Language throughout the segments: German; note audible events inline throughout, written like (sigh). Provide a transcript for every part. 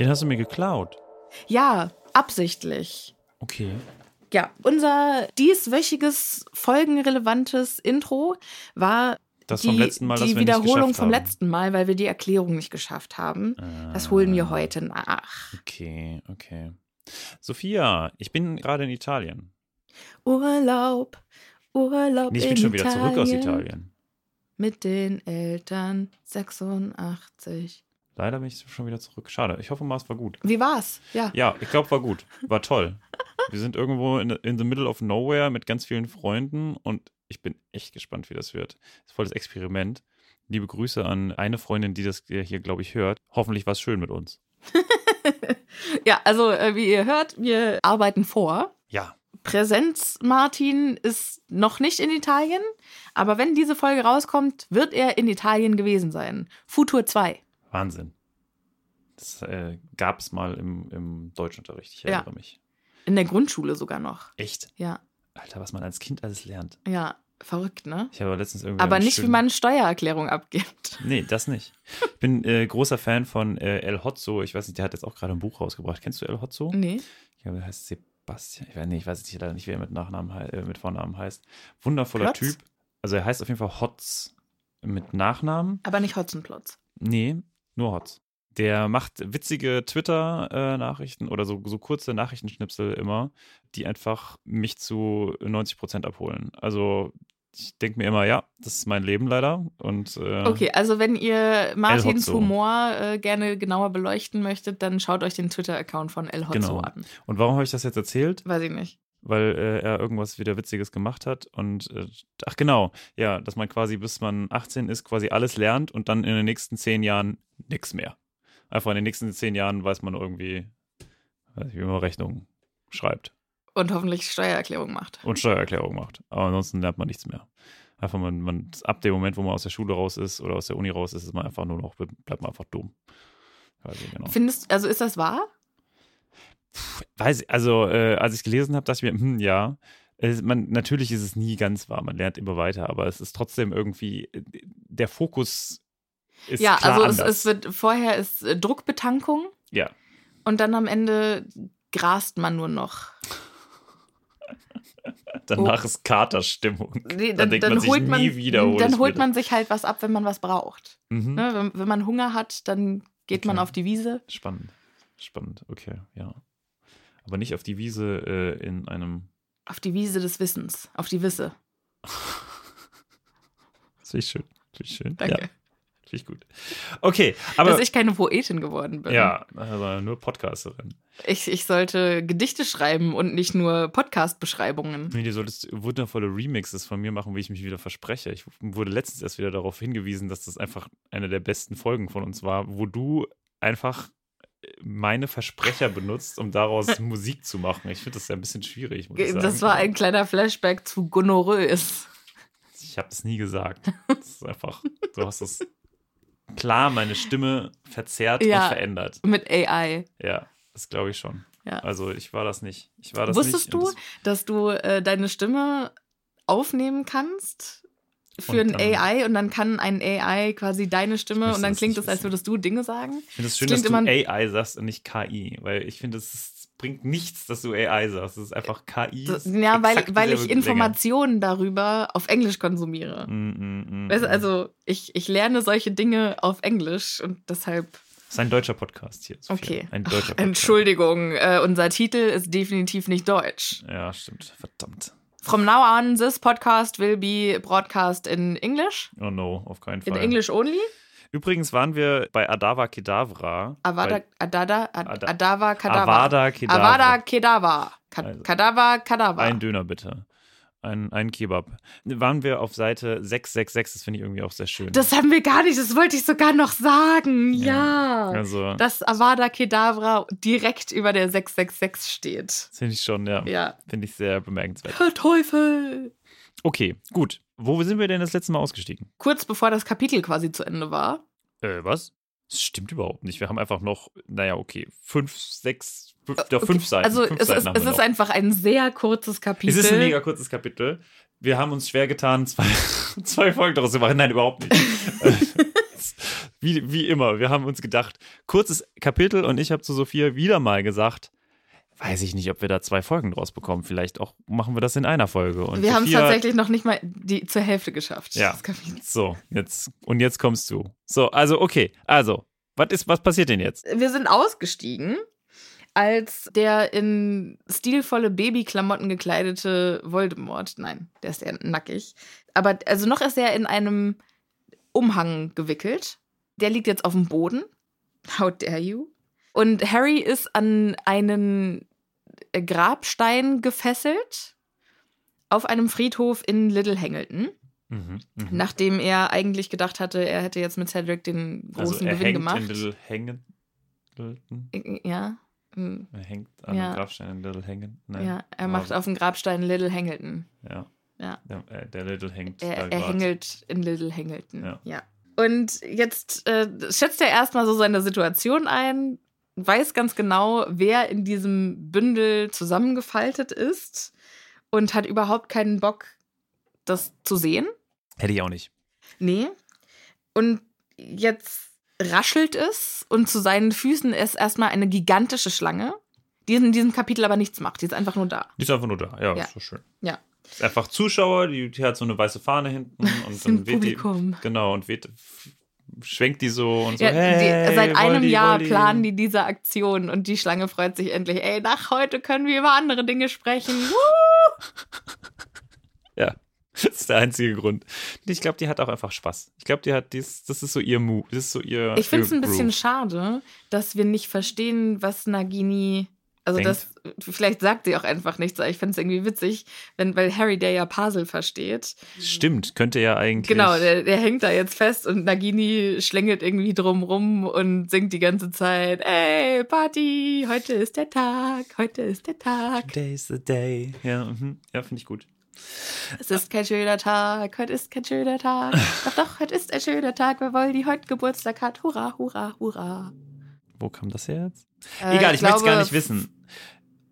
Den hast du mir geklaut. Ja, absichtlich. Okay. Ja, unser dieswöchiges folgenrelevantes Intro war Das die, vom letzten Mal, die Wiederholung vom haben. letzten Mal, weil wir die Erklärung nicht geschafft haben. Das holen wir heute nach. Okay, okay. Sophia, ich bin gerade in Italien. Urlaub, Urlaub Nee, ich in bin schon wieder zurück aus Italien. Italien. Mit den Eltern 86. Leider bin ich schon wieder zurück. Schade. Ich hoffe mal, es war gut. Wie war's? Ja. Ja, ich glaube, war gut. War toll. Wir sind irgendwo in, in the middle of nowhere mit ganz vielen Freunden und ich bin echt gespannt, wie das wird. Das ist voll das Experiment. Liebe Grüße an eine Freundin, die das hier, glaube ich, hört. Hoffentlich war es schön mit uns. (laughs) Ja, also äh, wie ihr hört, wir arbeiten vor. Ja, Präsenz Martin ist noch nicht in Italien, aber wenn diese Folge rauskommt, wird er in Italien gewesen sein. Futur 2. Wahnsinn. Das äh, gab es mal im, im Deutschunterricht. Ich Ja. erinnere mich. In der Grundschule sogar noch. Echt? Ja, Alter, was man als Kind alles lernt. ja, verrückt, ne? Ich habe letztens irgendwie. Aber nicht, wie schönen- man eine Steuererklärung abgibt. (laughs) Nee, das nicht. Ich bin äh, großer Fan von äh, El Hotzo. Ich weiß nicht, der hat jetzt auch gerade ein Buch rausgebracht. Kennst du El Hotzo? Nee. Ich glaube, er heißt Sebastian. Ich weiß, nee, ich weiß jetzt leider nicht, wie er mit Nachnamen äh, mit Vornamen heißt. Wundervoller Plotz? Typ. Also er heißt auf jeden Fall Hotz mit Nachnamen. Aber nicht Hotzenplotz. Nee, nur Hotz. Der macht witzige Twitter-Nachrichten oder so, so kurze Nachrichtenschnipsel immer, die einfach mich zu 90 Prozent abholen. Also ich denke mir immer, ja, das ist mein Leben leider. Und äh, Okay, also wenn ihr Martins. Humor äh, gerne genauer beleuchten möchtet, dann schaut euch den Twitter-Account von El Hotzo Genau. an. Und warum habe ich das jetzt erzählt? Weiß ich nicht. Weil äh, er irgendwas wieder Witziges gemacht hat. Und äh, ach genau, ja, dass man quasi bis man 18 ist, quasi alles lernt und dann in den nächsten zehn Jahren nichts mehr. Einfach in den nächsten zehn Jahren weiß man irgendwie, weiß nicht, wie man Rechnungen schreibt Und hoffentlich Steuererklärung macht. und Steuererklärung macht. Aber ansonsten lernt man nichts mehr. Einfach man, man ab dem Moment, wo man aus der Schule raus ist oder aus der Uni raus ist, ist man einfach nur noch, bleibt man einfach dumm. Ich genau. Findest also ist das wahr? Weiß ich, also äh, als ich gelesen habe, dachte ich mir, hm, ja. Es, man, natürlich ist es nie ganz wahr, man lernt immer weiter, aber es ist trotzdem irgendwie, äh, der Fokus ist ja, also es, es wird vorher ist äh, Druckbetankung ja, und dann am Ende grast man nur noch. danach ist Katerstimmung. Oh. Nee, dann, denkt man sich holt man, nie wieder. hol dann holt wieder. man sich halt was ab, wenn man was braucht. Mhm. Ne? Wenn, wenn man Hunger hat, dann geht man Okay. auf die Wiese. Spannend, spannend, okay, ja. Aber nicht auf die Wiese äh, in einem, Auf die Wiese des Wissens. Auf die Wisse. das (laughs) finde ich schön, finde ich schön. Danke. Ja, Finde ich gut. Okay, aber. Dass ich keine Poetin geworden bin. ja, also nur Podcasterin. Ich, ich sollte Gedichte schreiben und nicht nur Podcast-Beschreibungen. Nee, du solltest wundervolle Remixes von mir machen, wie ich mich wieder verspreche. Ich wurde letztens erst wieder darauf hingewiesen, dass das einfach eine der besten Folgen von uns war, wo du einfach meine Versprecher benutzt, um daraus (laughs) Musik zu machen. Ich finde das ja ein bisschen schwierig. Das war ein kleiner Flashback zu Gonorrhoeus. Ich habe das nie gesagt. Das ist einfach, du hast das klar meine Stimme verzerrt Ja. und verändert. Mit AI. Ja, das glaube ich schon. Ja. Also ich war das nicht. Ich war das Wusstest nicht. du, dass du äh, deine Stimme aufnehmen kannst für Und ein AI und dann kann ein AI quasi deine Stimme und dann das klingt es, als würdest du Dinge sagen? Ich finde es schön, Das dass du AI sagst und nicht KI, weil ich finde, es bringt nichts, dass du AI sagst. Es ist einfach KI. Das, ja, weil, weil ich Informationen darüber auf Englisch konsumiere. Mm, mm, mm, Weißt mm. also ich, ich lerne solche Dinge auf Englisch und deshalb, Das ist ein deutscher Podcast hier. Sophia. okay. Ein Ach, deutscher Podcast. Entschuldigung, äh, unser Titel ist definitiv nicht deutsch. Ja, stimmt. Verdammt. From now on, this podcast will be broadcast in English. Oh no, auf keinen In Fall. English only. Übrigens waren wir bei Adava Kedavra. Avada, Adada, Ad, Ada- Adava, Kadava. Avada Kedavra. Avada, Kedava. Ka Also. Kadava, Kadava. Ein Döner bitte. Ein, ein Kebab. Waren wir auf Seite 666, das finde ich irgendwie auch sehr schön. Das haben wir gar nicht, das wollte ich sogar noch sagen. Ja. also, Dass Avada Kedavra direkt über der 666 steht. finde ich schon, ja. Ja. Finde ich sehr bemerkenswert. Herr Teufel. Okay, gut. Wo sind wir denn das letzte Mal ausgestiegen? Kurz bevor das Kapitel quasi zu Ende war. Äh, was? Das stimmt überhaupt nicht. Wir haben einfach noch, naja, okay, fünf, sechs, fünf, Okay, fünf Seiten. Also fünf es, Seiten ist, es ist einfach ein sehr kurzes Kapitel. Es ist ein mega kurzes Kapitel. Wir haben uns schwer getan, zwei, (laughs) zwei Folgen daraus zu machen. Nein, überhaupt nicht. (laughs) wie, wie immer, wir haben uns gedacht, kurzes Kapitel und ich habe zu Sophia wieder mal gesagt, weiß ich nicht, ob wir da zwei Folgen draus bekommen. Vielleicht auch machen wir das in einer Folge. Und wir haben es tatsächlich noch nicht mal die, zur Hälfte geschafft. Ja. So, jetzt, und jetzt kommst du. So, also, okay, also, was ist, was passiert denn jetzt? Wir sind ausgestiegen, als der in stilvolle Babyklamotten gekleidete Voldemort, nein, der ist eher nackig, aber also noch ist er in einem Umhang gewickelt. Der liegt jetzt auf dem Boden. How dare you? Und Harry ist an einen Grabstein gefesselt auf einem Friedhof in Little Hangleton, Mhm, mhm. nachdem er eigentlich gedacht hatte, er hätte jetzt mit Cedric den großen also, er Gewinn hängt gemacht. in Little Hängen. Ja. hm. Er hängt an Ja. einem Grabstein in Little. Nein. Ja, er macht auf dem Grabstein Little Hangleton. Ja. Ja. Der, äh, der Little hängt. Er, er hängelt in Little Hangleton. Ja. Und jetzt äh, schätzt er erstmal so seine Situation ein, weiß ganz genau, wer in diesem Bündel zusammengefaltet ist und hat überhaupt keinen Bock, das zu sehen. Hätte ich auch nicht. Nee. Und jetzt raschelt es und zu seinen Füßen ist erstmal eine gigantische Schlange, die in diesem Kapitel aber nichts macht. Die ist einfach nur da. Die ist einfach nur da. Ja, Ja. ist so schön. Ja. Ist einfach Zuschauer, die, die hat so eine weiße Fahne hinten (laughs) und dann weht die. Publikum. Genau, und weht, schwenkt die so und so. Ja, hey, die, seit einem Voldi, Jahr planen die diese Aktion und die Schlange freut sich endlich. Ey, nach heute können wir über andere Dinge sprechen. (laughs) Ja, (laughs) das ist der einzige Grund. Ich glaube, die hat auch einfach Spaß. Ich glaube, die hat dies, das ist so ihr Move, das ist so ihr. Ich finde es ein bisschen schade, dass wir nicht verstehen, was Nagini. Also Denkt. das, vielleicht sagt sie auch einfach nichts, aber ich finde es irgendwie witzig, wenn, weil Harry, der ja Puzzle versteht. Stimmt, könnte ja eigentlich. Genau, der, der hängt da jetzt fest und Nagini schlängelt irgendwie drum rum und singt die ganze Zeit, ey, Party, heute ist der Tag, heute ist der Tag. Today's the day. Ja, mhm. ja finde ich gut. Es ist kein schöner Tag, heute ist kein schöner Tag. (laughs) Doch, doch, heute ist ein schöner Tag, weil Voldy heute Geburtstag hat. Hurra, hurra, hurra. Wo kam das her jetzt? Äh, Egal, ich, möchte es gar nicht wissen.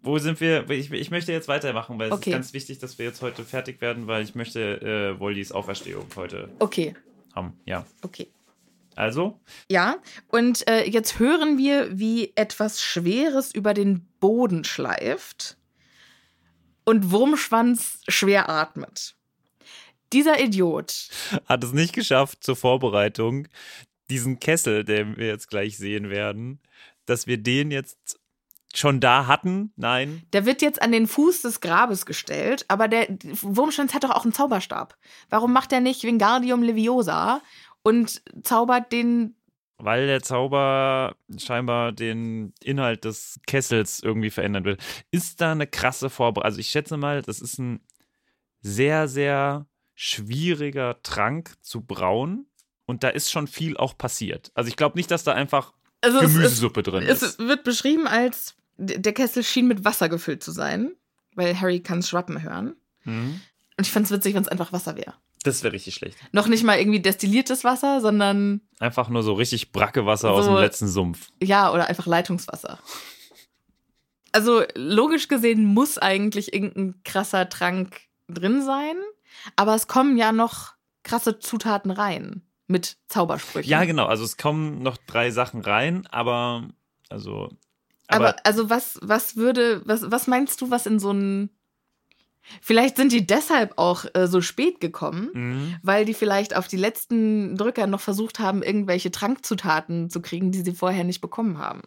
Wo sind wir? Ich, ich möchte jetzt weitermachen, weil es Okay. ist ganz wichtig, dass wir jetzt heute fertig werden, weil ich möchte äh, Woldis Auferstehung heute Okay, haben. Ja. okay. Also, Ja, und äh, jetzt hören wir, wie etwas Schweres über den Boden schleift und Wurmschwanz schwer atmet. Dieser Idiot. hat es nicht geschafft zur Vorbereitung, diesen Kessel, den wir jetzt gleich sehen werden, dass wir den jetzt schon da hatten. Nein. Der wird jetzt an den Fuß des Grabes gestellt, aber der Wurmschwanz hat doch auch einen Zauberstab. Warum macht er nicht Wingardium Leviosa und zaubert den. Weil der Zauber scheinbar den Inhalt des Kessels irgendwie verändern will. Ist da eine krasse Vorbereitung? Also ich schätze mal, das ist ein sehr, sehr schwieriger Trank zu brauen. Und da ist schon viel auch passiert. Also ich glaube nicht, dass da einfach Also es, Gemüsesuppe drin es, ist. es wird beschrieben als der Kessel schien mit Wasser gefüllt zu sein, weil Harry kann Schwappen hören. Mhm. Und ich fände es witzig, wenn es einfach Wasser wäre. Das wäre richtig schlecht. Noch nicht mal irgendwie destilliertes Wasser, sondern Einfach nur so richtig Brackewasser aus So- dem letzten Sumpf. ja, oder einfach Leitungswasser. Also logisch gesehen muss eigentlich irgendein krasser Trank drin sein, aber es kommen ja noch krasse Zutaten rein mit Zaubersprüchen. Ja, genau. Also es kommen noch drei Sachen rein, aber also. Aber, Aber, also was, was würde, was, was meinst du, was in so ein. Vielleicht sind die deshalb auch äh, so spät gekommen, Mhm. weil die vielleicht auf die letzten Drücker noch versucht haben, irgendwelche Trankzutaten zu kriegen, die sie vorher nicht bekommen haben.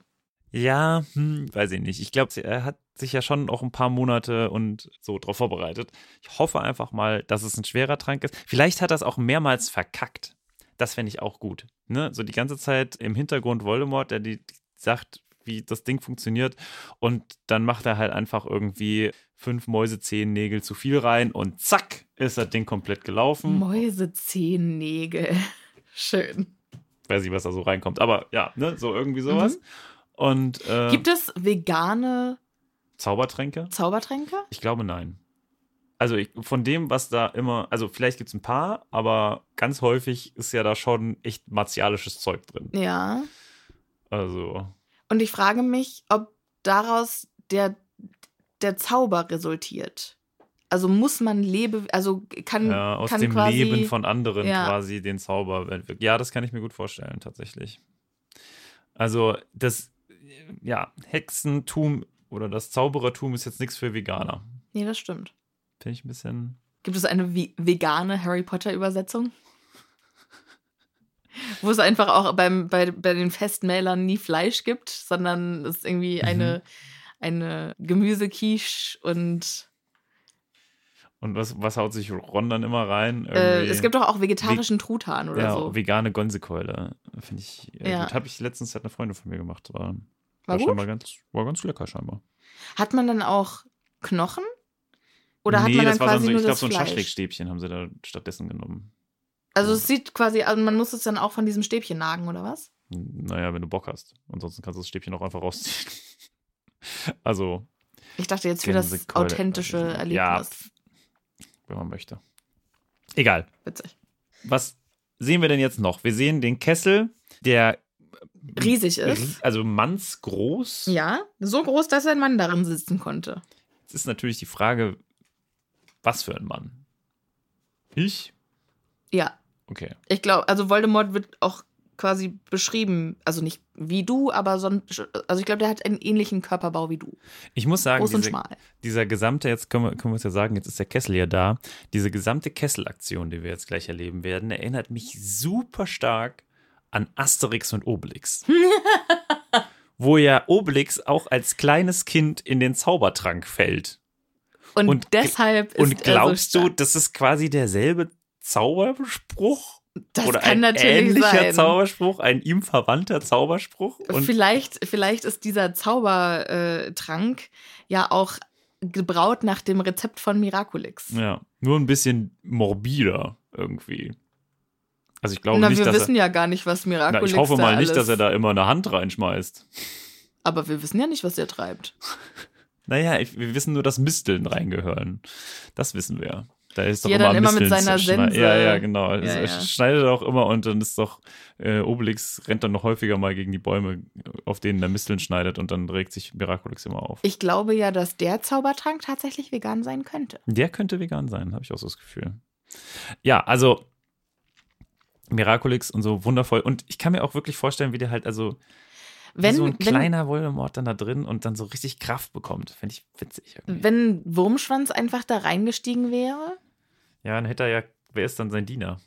Ja, hm, weiß ich nicht. Ich glaube, er hat sich ja schon auch ein paar Monate und so drauf vorbereitet. Ich hoffe einfach mal, dass es ein schwerer Trank ist. Vielleicht hat er es auch mehrmals verkackt. Das fände ich auch gut. Ne? So die ganze Zeit im Hintergrund Voldemort, der die sagt, wie das Ding funktioniert. Und dann macht er halt einfach irgendwie fünf Mäusezehennägel zu viel rein und zack, ist das Ding komplett gelaufen. Mäusezehennägel. (laughs) Schön. Weiß nicht, was da so reinkommt. Aber ja, ne, so irgendwie sowas. Und äh, Gibt es vegane Zaubertränke? Zaubertränke? Ich glaube nein. Also ich, von dem, was da immer, also vielleicht gibt es ein paar, aber ganz häufig ist ja da schon echt martialisches Zeug drin. Ja. Also, Und ich frage mich, ob daraus der, der Zauber resultiert. Also muss man lebe, also kann, ja, aus kann dem quasi, Leben von anderen Ja. quasi den Zauber. Ja, das kann ich mir gut vorstellen, tatsächlich. Also, das, ja, Hexentum oder das Zauberertum ist jetzt nichts für Veganer. Nee, das stimmt. Finde ich ein bisschen. Gibt es eine vegane Harry Potter Übersetzung? Wo es einfach auch beim, bei, bei den Festmählern nie Fleisch gibt, sondern es irgendwie Mhm. eine, eine Gemüsequiche und Und was, was haut sich Ron dann immer rein? äh, es gibt doch auch vegetarischen Truthahn oder ja, so. vegane Gonsekeule. Finde ich äh, Ja. Habe ich letztens hat eine Freundin von mir gemacht. War, War war gut? scheinbar ganz, war ganz lecker scheinbar. Hat man dann auch Knochen? Oder hat nee, man dann das war quasi dann so, ich glaube, so ein? Schaschlikstäbchen haben sie da stattdessen genommen. Also es sieht quasi, also man muss es dann auch von diesem Stäbchen nagen, oder was? Naja, wenn du Bock hast. Ansonsten kannst du das Stäbchen auch einfach rausziehen. (laughs) also, Ich dachte jetzt für das authentische. Erlebnis. Ja, wenn man möchte. Egal. Witzig. Was sehen wir denn jetzt noch? Wir sehen den Kessel, der Riesig ist. also mannsgroß. Ja, so groß, dass ein Mann darin sitzen konnte. Jetzt ist natürlich die Frage, was für ein Mann? Ich? Ja, Okay. ich glaube, also Voldemort wird auch quasi beschrieben, also nicht wie du, aber sonst, also ich glaube, der hat einen ähnlichen Körperbau wie du. Ich muss sagen, Groß und diese, schmal. dieser gesamte, jetzt können wir, können wir es ja sagen, jetzt ist der Kessel ja da. Diese gesamte Kesselaktion, die wir jetzt gleich erleben werden, erinnert mich super stark an Asterix und Obelix. (laughs) wo ja Obelix auch als kleines Kind in den Zaubertrank fällt. Und, Und- deshalb ist Und er so glaubst du, das ist quasi derselbe Zauberspruch? das Oder kann ein natürlich ähnlicher sein. Zauberspruch, ein ihm verwandter Zauberspruch? Und vielleicht, vielleicht ist dieser Zaubertrank ja auch gebraut nach dem Rezept von Miraculix. ja, nur ein bisschen morbider irgendwie. Also ich glaube Na, nicht, wir dass wissen er, ja gar nicht, was Miraculix ich hoffe mal nicht, dass er da immer eine Hand reinschmeißt. Aber wir wissen ja nicht, was er treibt. (laughs) Naja, ich, wir wissen nur, dass Misteln reingehören. Das wissen wir. Da ist doch Ja, immer dann immer mit seiner. Sense. Ja, ja, genau. Ja, er ja. schneidet auch immer und dann ist doch äh, Obelix rennt dann noch häufiger mal gegen die Bäume, auf denen der Misteln schneidet und dann regt sich Miraculix immer auf. Ich glaube ja, dass der Zaubertrank tatsächlich vegan sein könnte. Der könnte vegan sein, habe ich auch so das Gefühl. Ja, also Miraculix und so wundervoll. Und ich kann mir auch wirklich vorstellen, wie der halt, also Wenn, so ein wenn, kleiner Voldemort dann da drin und dann so richtig Kraft bekommt. Finde ich witzig. Irgendwie. wenn Wurmschwanz einfach da reingestiegen wäre, Ja, dann hätte er ja, wer ist dann sein Diener?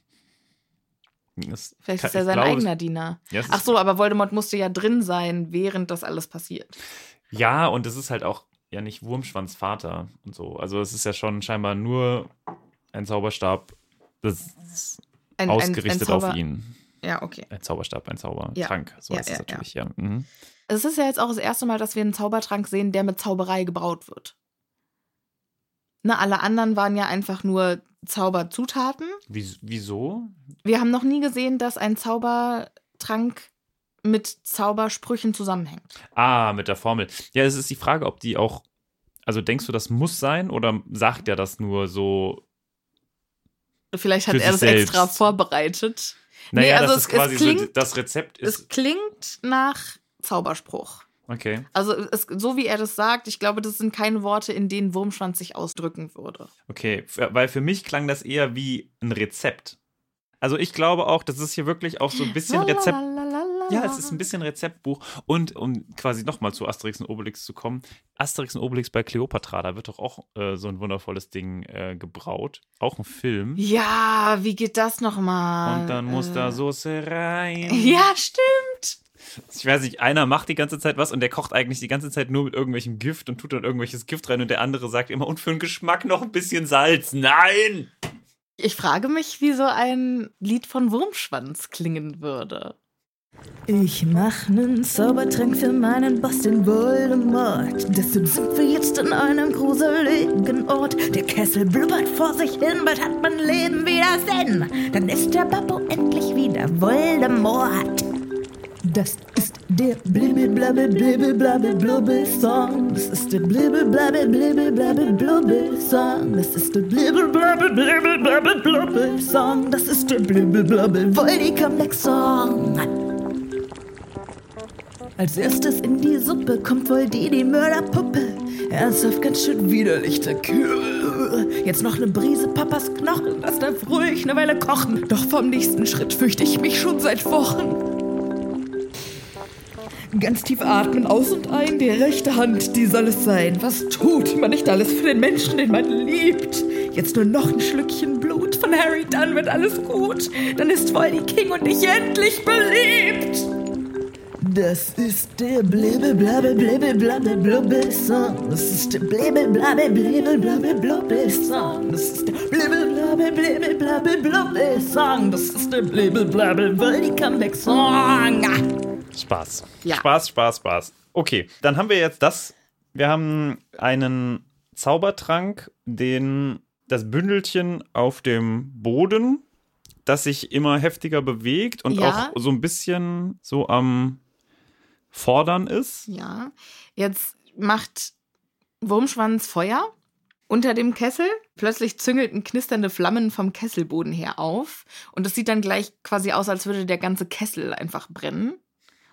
Das vielleicht kann- ist er sein glaube, eigener Diener. Ja, Ach so, aber Voldemort musste ja drin sein, während das alles passiert. Ja, und es ist halt auch ja nicht Wurmschwanz Vater und so. Also es ist ja schon scheinbar nur ein Zauberstab. Das ist, Ein, ausgerichtet ein, ein auf ihn. Ja, okay. Ein Zauberstab, ein Zaubertrank. So Ja, heißt ja, es ja. natürlich, ja. Mhm. Es ist ja jetzt auch das erste Mal, dass wir einen Zaubertrank sehen, der mit Zauberei gebraut wird. Ne, alle anderen waren ja einfach nur Zauberzutaten. Wie, wieso? Wir haben noch nie gesehen, dass ein Zaubertrank mit Zaubersprüchen zusammenhängt. Ah, mit der Formel. Ja, es ist die Frage, ob die auch. Also denkst du, das muss sein oder sagt er das nur so? Vielleicht hat er das extra selbst. vorbereitet. Naja, nee, also das es, ist quasi es so, klingt, das Rezept ist. es klingt nach Zauberspruch. Okay, Also es, so wie er das sagt, ich glaube, das sind keine Worte, in denen Wurmschwanz sich ausdrücken würde. okay. Weil für mich klang das eher wie ein Rezept. Also ich glaube auch, das ist hier wirklich auch so ein bisschen Rezept. Ja, es ist ein bisschen Rezeptbuch. Und um quasi nochmal zu Asterix und Obelix zu kommen, Asterix und Obelix bei Cleopatra, da wird doch auch äh, so ein wundervolles Ding äh, gebraut. Auch ein Film. Ja, wie geht das nochmal? Und dann muss äh, da Soße rein. (laughs) Ja, stimmt. Ich weiß nicht, einer macht die ganze Zeit was und der kocht eigentlich die ganze Zeit nur mit irgendwelchem Gift und tut dann irgendwelches Gift rein und der andere sagt immer, und für den Geschmack noch ein bisschen Salz. Nein! Ich frage mich, wie so ein Lied von Wurmschwanz klingen würde. Ich mach nen Zaubertrank für meinen Boss, den Voldemort. Deshalb sind wir jetzt an einem gruseligen Ort. Der Kessel blubbert vor sich hin, bald hat mein Leben wieder Sinn. Dann ist der Babbo endlich wieder Voldemort. Das ist der Blibbe Blabbe Blibbe Blabbe Blubbe Song. Das ist der Blibbe Blabbe Blibbe Blabbe Blubbe Song. Das ist der Blibbe Blabbe Blibbe Blabbe Blubbe Song. Das ist der Blibbe Blabbe Voldi Comeback Song. Als erstes in die Suppe kommt wohl die, die Mörderpuppe. Ernsthaft ganz schön widerlich, der Kühl. Jetzt noch eine Brise Papas Knochen, das darf ruhig eine Weile kochen. Doch vom nächsten Schritt fürchte ich mich schon seit Wochen. Ganz tief atmen, aus und ein, die rechte Hand, die soll es sein. Was tut man nicht alles für den Menschen, den man liebt? Jetzt nur noch ein Schlückchen Blut von Harry, dann wird alles gut. Dann ist Voldy King und ich endlich beliebt. Das ist der blibbe blabbe blibbe blabbe blubbe Song. Das ist der blibbe blabbe blibbe blabbe blubbe Song. Das ist der blibbe blabbe blibbe blabbe blubbe Song. Das ist der blibbe blabbe Voldy Comeback Song. Spaß. Ja. Spaß, Spaß, Spaß. Okay, dann haben wir jetzt das. Wir haben einen Zaubertrank, den das Bündelchen auf dem Boden, das sich immer heftiger bewegt und Ja. auch so ein bisschen so am Fordern ist. Ja. Jetzt macht Wurmschwanz Feuer unter dem Kessel. Plötzlich züngelten knisternde Flammen vom Kesselboden her auf. Und es sieht dann gleich quasi aus, als würde der ganze Kessel einfach brennen.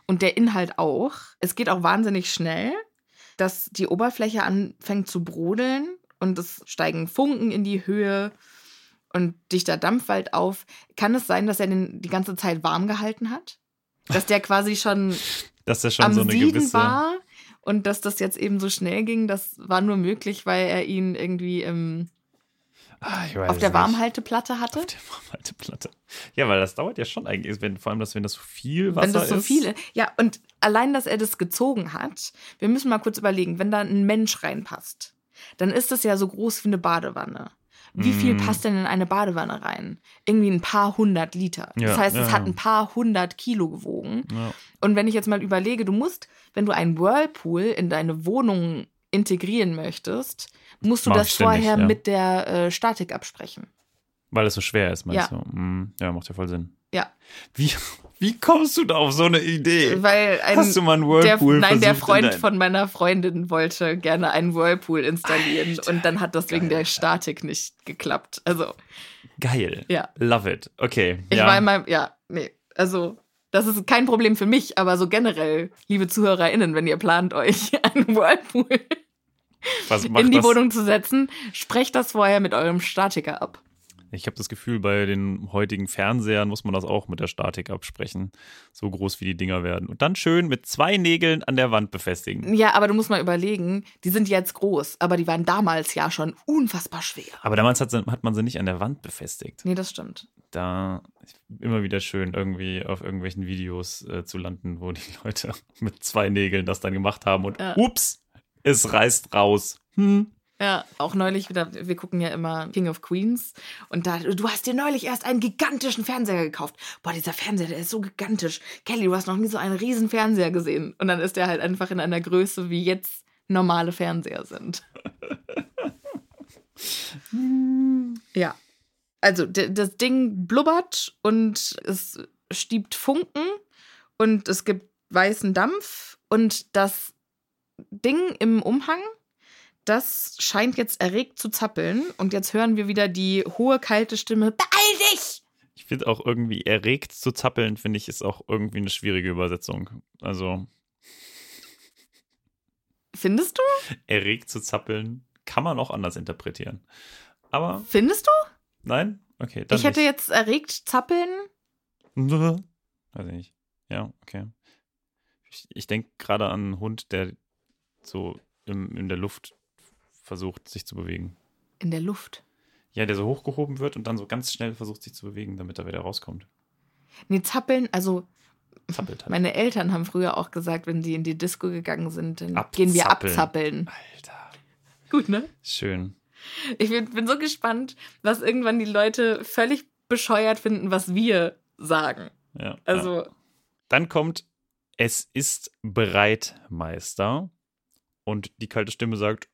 Und der Inhalt auch. Es geht auch wahnsinnig schnell, dass die Oberfläche anfängt zu brodeln und es steigen Funken in die Höhe und dichter Dampfwald auf. Kann es sein, dass er den die ganze Zeit warm gehalten hat? Dass der quasi schon Dass er schon am so eine Siegen gewisse. war und dass das jetzt eben so schnell ging, das war nur möglich, weil er ihn irgendwie im, Ah, ich weiß auf der nicht. Warmhalteplatte hatte. Auf der Warmhalteplatte. Ja, weil das dauert ja schon eigentlich, wenn, vor allem, dass wenn das so viel Wasser wenn das so ist. viele. Ja, und allein, dass er das gezogen hat, wir müssen mal kurz überlegen, wenn da ein Mensch reinpasst, dann ist das ja so groß wie eine Badewanne. Wie viel Mm. passt denn in eine Badewanne rein? Irgendwie ein paar hundert Liter. Ja, das heißt, es ja, hat ja. ein paar hundert Kilo gewogen. Ja. Und wenn ich jetzt mal überlege, du musst, wenn du einen Whirlpool in deine Wohnung integrieren möchtest, musst du das vorher mit der äh, Statik absprechen. Weil es so schwer ist, meinst Ja. du? Mm, ja, macht ja voll Sinn. Ja, Wie, wie kommst du da auf so eine Idee? weil ein, Hast du mal einen der, Whirlpool nein, der versucht in Freund von meiner Freundin wollte gerne einen Whirlpool installieren und dann hat das wegen der Statik nicht geklappt. Also, Geil. Ja. Love it. Okay. ich ja. war immer, ja, nee, also das ist kein Problem für mich, aber so generell, liebe ZuhörerInnen, wenn ihr plant, (laughs) euch einen Whirlpool in die das? Wohnung zu setzen, sprecht das vorher mit eurem Statiker ab. Ich habe das Gefühl, bei den heutigen Fernsehern muss man das auch mit der Statik absprechen. So groß wie die Dinger werden. Und dann schön mit zwei Nägeln an der Wand befestigen. Ja, aber du musst mal überlegen, die sind jetzt groß, aber die waren damals ja schon unfassbar schwer. Aber damals hat, hat man sie nicht an der Wand befestigt. Nee, das stimmt. Da immer wieder schön, irgendwie auf irgendwelchen Videos äh, zu landen, wo die Leute (laughs) mit zwei Nägeln das dann gemacht haben und Ja. ups, es reißt raus. Hm. Ja, auch neulich wieder, wir gucken ja immer King of Queens und da, du hast dir neulich erst einen gigantischen Fernseher gekauft. Boah, dieser Fernseher, der ist so gigantisch. Kelly, du hast noch nie so einen riesen Fernseher gesehen. Und dann ist der halt einfach in einer Größe, wie jetzt normale Fernseher sind. (laughs) ja. Also, das Ding blubbert und es stiebt Funken und es gibt weißen Dampf und das Ding im Umhang, das scheint jetzt erregt zu zappeln und jetzt hören wir wieder die hohe, kalte Stimme, beeil dich! Ich finde auch irgendwie erregt zu zappeln, finde ich, ist auch irgendwie eine schwierige Übersetzung. Also. Findest du? Erregt zu zappeln kann man auch anders interpretieren. Aber. Findest du? Nein? Okay. ich hätte nicht. jetzt erregt zappeln. (laughs) Weiß ich nicht. Ja, okay. Ich, ich denke gerade an einen Hund, der so im, in der Luft versucht, sich zu bewegen. In der Luft? Ja, der so hochgehoben wird und dann so ganz schnell versucht, sich zu bewegen, damit er wieder rauskommt. Nee, zappeln, also Zappelt halt. meine Eltern haben früher auch gesagt, wenn sie in die Disco gegangen sind, dann abzappeln. gehen wir abzappeln. Alter. Gut, ne? Schön. Ich bin, bin so gespannt, was irgendwann die Leute völlig bescheuert finden, was wir sagen. Ja. Also. Ja. Dann kommt Es ist bereit, Meister. Und die kalte Stimme sagt,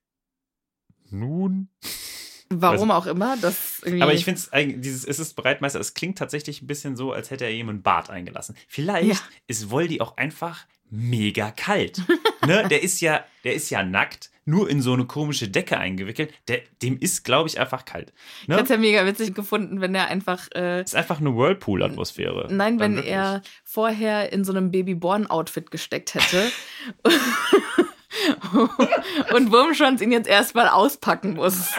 nun. Warum auch immer, das Aber ich finde es dieses Es ist bereit, Meister, es klingt tatsächlich ein bisschen so, als hätte er ihm einen Bart eingelassen. Vielleicht ja. ist Voldy auch einfach mega kalt. (laughs) ne? Der ist ja, der ist ja nackt, nur in so eine komische Decke eingewickelt. Der, dem ist, glaube ich, einfach kalt. Ne? Ich hätte es ja mega witzig gefunden, wenn er einfach. Äh, ist einfach eine Whirlpool-Atmosphäre. Nein, wenn wirklich. er vorher in so einem Babyborn-Outfit gesteckt hätte. (laughs) (laughs) (laughs) und Wurmschwanz ihn jetzt erstmal auspacken muss.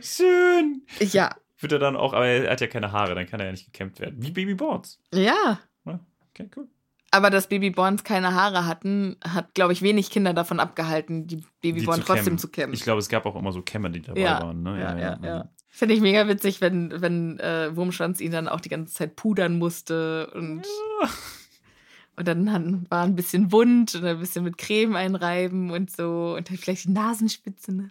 Schön. Ja. Wird er dann auch, aber er hat ja keine Haare, dann kann er ja nicht gekämmt werden. Wie Babyborns. Ja. Okay, cool. Aber dass Babyborns keine Haare hatten, hat, glaube ich, wenig Kinder davon abgehalten, die Babyborn trotzdem kämmen. zu kämmen. Ich glaube, es gab auch immer so Kämmer, die dabei ja. waren. Ne? Ja, ja, ja. ja. Finde ich mega witzig, wenn, wenn äh, Wurmschwanz ihn dann auch die ganze Zeit pudern musste und. Und dann war ein bisschen wund und ein bisschen mit Creme einreiben und so. Und dann vielleicht die Nasenspitze. (laughs)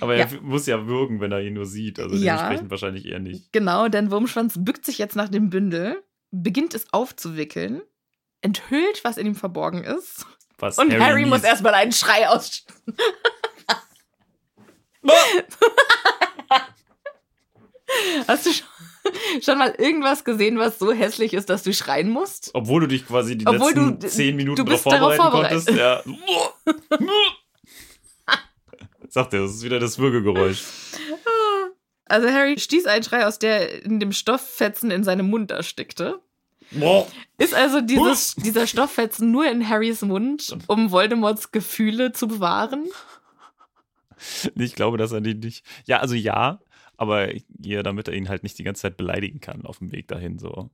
Aber er ja. muss ja würgen, wenn er ihn nur sieht. Also ja. dementsprechend wahrscheinlich eher nicht. Genau, denn Wurmschwanz bückt sich jetzt nach dem Bündel, beginnt es aufzuwickeln, enthüllt, was in ihm verborgen ist. Was und Harry, Harry muss erstmal einen Schrei aus. (laughs) (laughs) Hast du schon, (laughs) schon, mal irgendwas gesehen, was so hässlich ist, dass du schreien musst? Obwohl du dich quasi die Obwohl letzten du, zehn Minuten darauf vorbereiten, vorbereitet. konntest. Ja. (laughs) (laughs) Sagt er, das ist wieder das Würgegeräusch. Also Harry stieß einen Schrei aus, der in dem Stofffetzen in seinem Mund erstickte. Boah. Ist also dieses, dieser Stofffetzen nur in Harrys Mund, um Voldemorts Gefühle zu bewahren? Ich glaube, dass er die nicht. Ja, also ja, aber ja, damit er ihn halt nicht die ganze Zeit beleidigen kann auf dem Weg dahin so.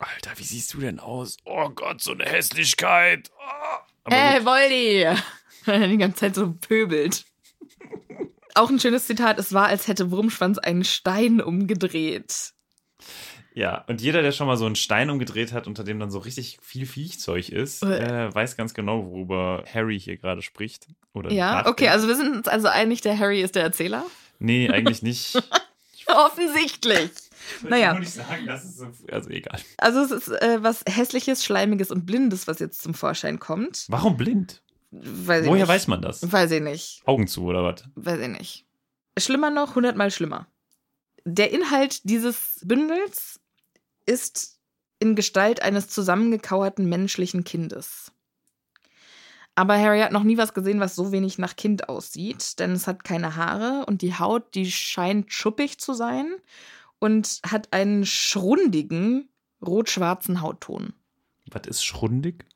Alter, wie siehst du denn aus? Oh Gott, so eine Hässlichkeit. Oh. Hey, Voldy! die ganze Zeit so pöbelt. Auch ein schönes Zitat, es war, als hätte Wurmschwanz einen Stein umgedreht. Ja, und jeder, der schon mal so einen Stein umgedreht hat, unter dem dann so richtig viel Viechzeug ist, äh, weiß ganz genau, worüber Harry hier gerade spricht. Oder ja, okay, also wir sind uns also einig, der Harry ist der Erzähler. Nee, eigentlich nicht. (laughs) Offensichtlich. Ich naja. Nur nicht sagen, das ist so, also egal. Also es ist äh, was Hässliches, Schleimiges und Blindes, was jetzt zum Vorschein kommt. Warum blind? Weiß Woher nicht. weiß man das? Weiß ich nicht. Augen zu oder was? Weiß ich nicht. Schlimmer noch, hundertmal schlimmer. Der Inhalt dieses Bündels ist in Gestalt eines zusammengekauerten menschlichen Kindes. Aber Harry hat noch nie was gesehen, was so wenig nach Kind aussieht, denn es hat keine Haare und die Haut, die scheint schuppig zu sein und hat einen schrundigen rot-schwarzen Hautton. Was ist schrundig?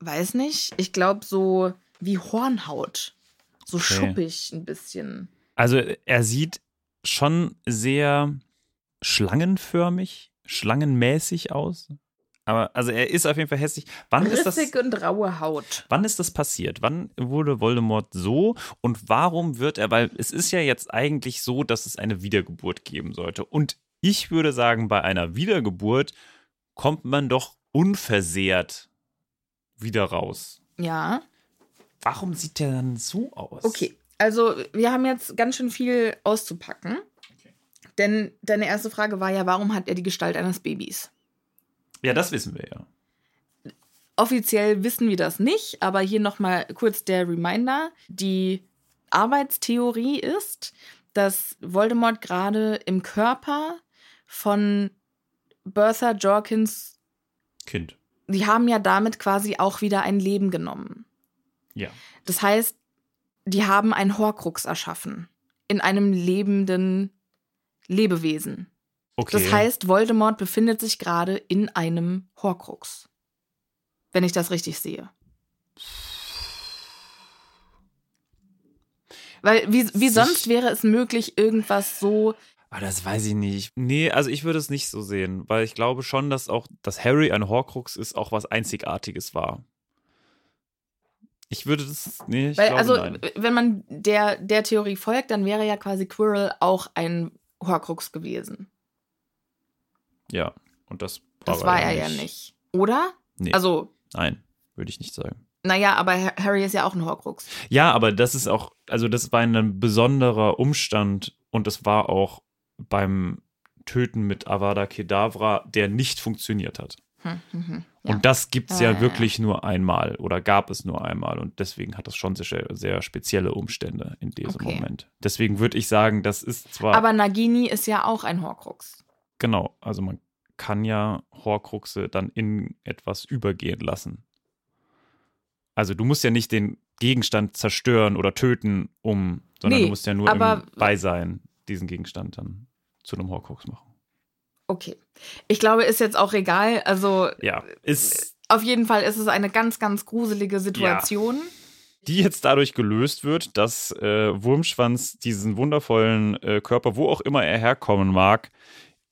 Weiß nicht. Ich glaube so wie Hornhaut. So okay. schuppig ein bisschen. Also er sieht schon sehr schlangenförmig, schlangenmäßig aus. Aber also er ist auf jeden Fall hässlich. Wann Rissig ist das? und raue Haut. Wann ist das passiert? Wann wurde Voldemort so und warum wird er? Weil es ist ja jetzt eigentlich so, dass es eine Wiedergeburt geben sollte. Und ich würde sagen, bei einer Wiedergeburt kommt man doch unversehrt wieder raus. Ja. Warum sieht der dann so aus? Okay, also wir haben jetzt ganz schön viel auszupacken. Denn deine erste Frage war ja, warum hat er die Gestalt eines Babys? Ja, das wissen wir ja. Offiziell wissen wir das nicht, aber hier nochmal kurz der Reminder. Die Arbeitstheorie ist, dass Voldemort gerade im Körper von Bertha Jorkins, Kind. die haben ja damit quasi auch wieder ein Leben genommen. Ja. Das heißt, die haben ein Horcrux erschaffen in einem lebenden Lebewesen. Okay. Das heißt, Voldemort befindet sich gerade in einem Horcrux. Wenn ich das richtig sehe. Weil wie, wie sonst wäre es möglich, irgendwas so. Ah, das weiß ich nicht. Nee, also ich würde es nicht so sehen, weil ich glaube schon, dass auch, dass Harry ein Horcrux ist, auch was Einzigartiges war. Ich würde das, nee, ich Weil, glaube also, nein. wenn man der, der Theorie folgt, dann wäre ja quasi Quirrell auch ein Horcrux gewesen. Ja, und das war, Das war er ja nicht. Oder? Nee, Also, nein, würde ich nicht sagen. naja, aber Ha- Harry ist ja auch ein Horcrux. Ja, aber das ist auch, also das war ein besonderer Umstand und das war auch beim Töten mit Avada Kedavra, der nicht funktioniert hat. Hm, hm, hm. Ja. Und das gibt es Ja, ja, ja, ja. wirklich nur einmal oder gab es nur einmal und deswegen hat das schon sehr, sehr spezielle Umstände in diesem Okay. Moment. Deswegen würde ich sagen, das ist zwar Aber Nagini ist ja auch ein Horcrux. Genau, also man kann ja Horcruxe dann in etwas übergehen lassen. Also du musst ja nicht den Gegenstand zerstören oder töten, um, sondern Nee, du musst ja nur aber- im Beisein diesen Gegenstand dann zu einem Horcrux machen. Okay. Ich glaube, ist jetzt auch egal. Also, Ja, ist auf jeden Fall ist es eine ganz, ganz gruselige Situation. die jetzt dadurch gelöst wird, dass äh, Wurmschwanz diesen wundervollen äh, Körper, wo auch immer er herkommen mag,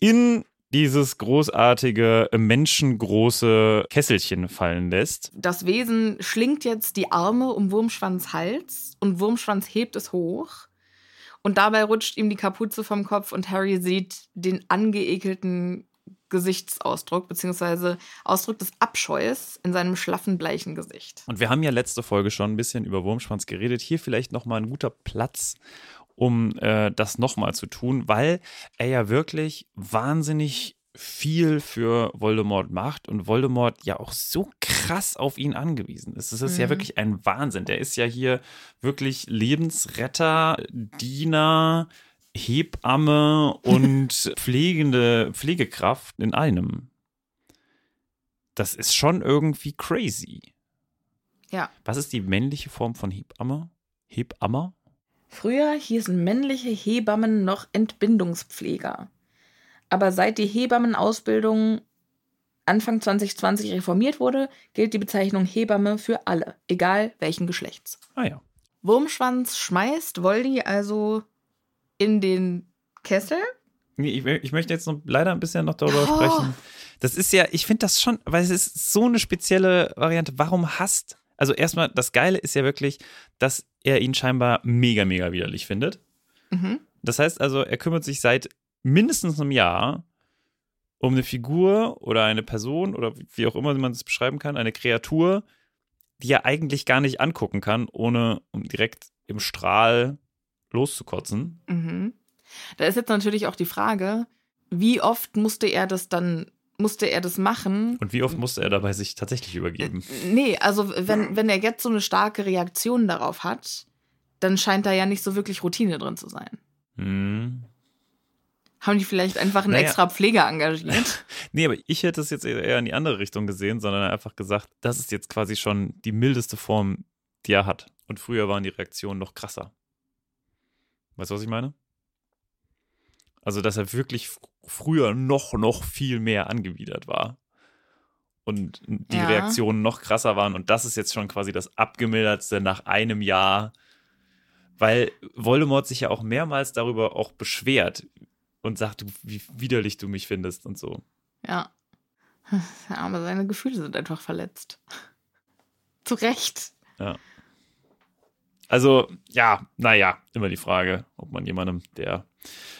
in dieses großartige, menschengroße Kesselchen fallen lässt. Das Wesen schlingt jetzt die Arme um Wurmschwanz Hals und Wurmschwanz hebt es hoch. Und dabei rutscht ihm die Kapuze vom Kopf und Harry sieht den angeekelten Gesichtsausdruck, beziehungsweise Ausdruck des Abscheus in seinem schlaffen, bleichen Gesicht. Und wir haben ja letzte Folge schon ein bisschen über Wurmschwanz geredet. Hier vielleicht nochmal ein guter Platz, um äh, das nochmal zu tun, weil er ja wirklich wahnsinnig viel für Voldemort macht und Voldemort ja auch so krass auf ihn angewiesen ist. Es ist ja Mhm. wirklich ein Wahnsinn. Der ist ja hier wirklich Lebensretter, Diener, Hebamme (laughs) und pflegende Pflegekraft in einem. Das ist schon irgendwie crazy. Ja. Was ist die männliche Form von Hebamme? Hebammer? Früher hießen männliche Hebammen noch Entbindungspfleger. Aber seit die Hebammenausbildung Anfang 2020 reformiert wurde, gilt die Bezeichnung Hebamme für alle, egal welchen Geschlechts. Ah ja. Wurmschwanz schmeißt Voldy also in den Kessel. Nee, Ich, ich möchte jetzt noch leider ein bisschen noch darüber Oh. sprechen. Das ist ja, ich finde das schon, weil es ist so eine spezielle Variante. Warum hasst? Also erstmal, das Geile ist ja wirklich, dass er ihn scheinbar mega, mega widerlich findet. Mhm. Das heißt also, er kümmert sich seit mindestens einem Jahr um eine Figur oder eine Person oder wie auch immer man es beschreiben kann, eine Kreatur, die er eigentlich gar nicht angucken kann, ohne um direkt im Strahl loszukotzen. Mhm. Da ist jetzt natürlich auch die Frage, wie oft musste er das dann, musste er das machen? Und wie oft musste er dabei sich tatsächlich übergeben? Nee, also wenn, wenn er jetzt so eine starke Reaktion darauf hat, dann scheint da ja nicht so wirklich Routine drin zu sein. Hm. Haben die vielleicht einfach einen Naja. extra Pfleger engagiert? (laughs) Nee, aber ich hätte es jetzt eher in die andere Richtung gesehen, sondern einfach gesagt, das ist jetzt quasi schon die mildeste Form, die er hat. Und früher waren die Reaktionen noch krasser. Weißt du, was ich meine? Also, dass er wirklich fr- früher noch, noch viel mehr angewidert war. Und die Ja. Reaktionen noch krasser waren. Und das ist jetzt schon quasi das Abgemildertste nach einem Jahr. Weil Voldemort sich ja auch mehrmals darüber auch beschwert und sagt, wie widerlich du mich findest und so. ja. ja. (laughs) Aber seine Gefühle sind einfach verletzt. (laughs) Zu Recht. Also, ja, naja, immer die Frage, ob man jemandem, der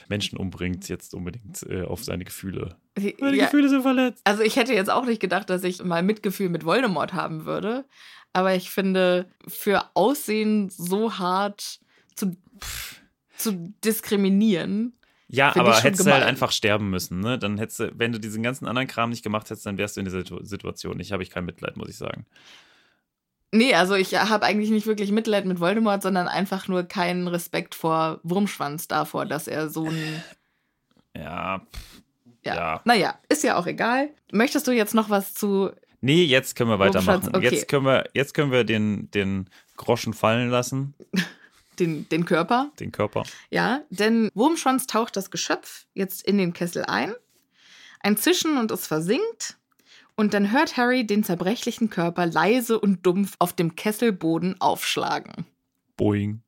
Menschen umbringt, jetzt unbedingt äh, auf seine Gefühle. Meine Ja, Gefühle sind verletzt. also ich hätte jetzt auch nicht gedacht, dass ich mal Mitgefühl mit Voldemort haben würde. Aber ich finde, für Aussehen so hart zu, zu diskriminieren. Ja, aber hättest du halt einfach sterben müssen, ne? Dann hättest du, wenn du diesen ganzen anderen Kram nicht gemacht hättest, dann wärst du in dieser Situ- Situation. Ich habe ich kein Mitleid, muss ich sagen. Nee, also ich habe eigentlich nicht wirklich Mitleid mit Voldemort, sondern einfach nur keinen Respekt vor Wurmschwanz davor, dass er so ein. (sighs) Ja, Ja. Ja. Naja, ist ja auch egal. Möchtest du jetzt noch was zu. Nee, jetzt können wir weitermachen. Okay. Jetzt können wir, jetzt können wir den, den Groschen fallen lassen, (laughs) Den, den Körper? den Körper. Ja, denn Wurmschwanz taucht das Geschöpf jetzt in den Kessel ein. Ein Zischen und es versinkt. Und dann hört Harry den zerbrechlichen Körper leise und dumpf auf dem Kesselboden aufschlagen. Boing.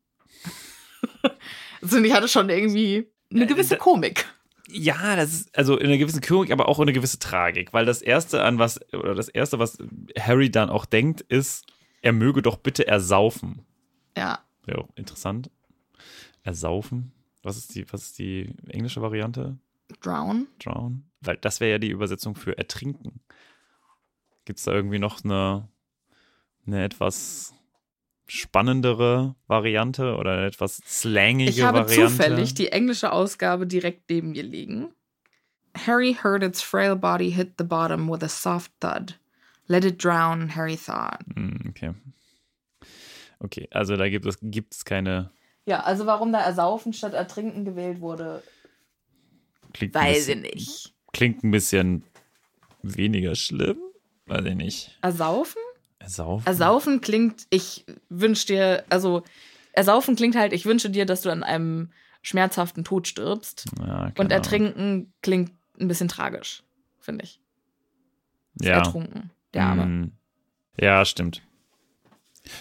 Also, ich hatte schon irgendwie eine gewisse da- Komik. Ja, das ist also in einer gewissen Komik, aber auch in einer gewissen Tragik, weil das erste an was oder das erste, was Harry dann auch denkt, ist, er möge doch bitte ersaufen. Ja. Ja, interessant. Ersaufen. Was ist die, was ist die englische Variante? Drown. Drown? Weil das wäre ja die Übersetzung für ertrinken. Gibt es da irgendwie noch eine, eine etwas spannendere Variante oder eine etwas slangige Ich habe Variante? zufällig die englische Ausgabe direkt neben mir liegen. Harry heard its frail body hit the bottom with a soft thud. Let it drown, Harry thought. Hm, Okay. Okay, also da gibt es gibt's keine. Ja, also warum da Ersaufen statt Ertrinken gewählt wurde, Klingt weiß ich bisschen, nicht. Klingt ein bisschen weniger schlimm. Weiß ich nicht. Ersaufen? Ersaufen? Ersaufen klingt, ich wünsche dir, also Ersaufen klingt halt, ich wünsche dir, dass du an einem schmerzhaften Tod stirbst. Ja, Und. Ertrinken klingt ein bisschen tragisch, finde ich. Ist Ja. Ertrunken, der Arme. Hm. Ja, stimmt.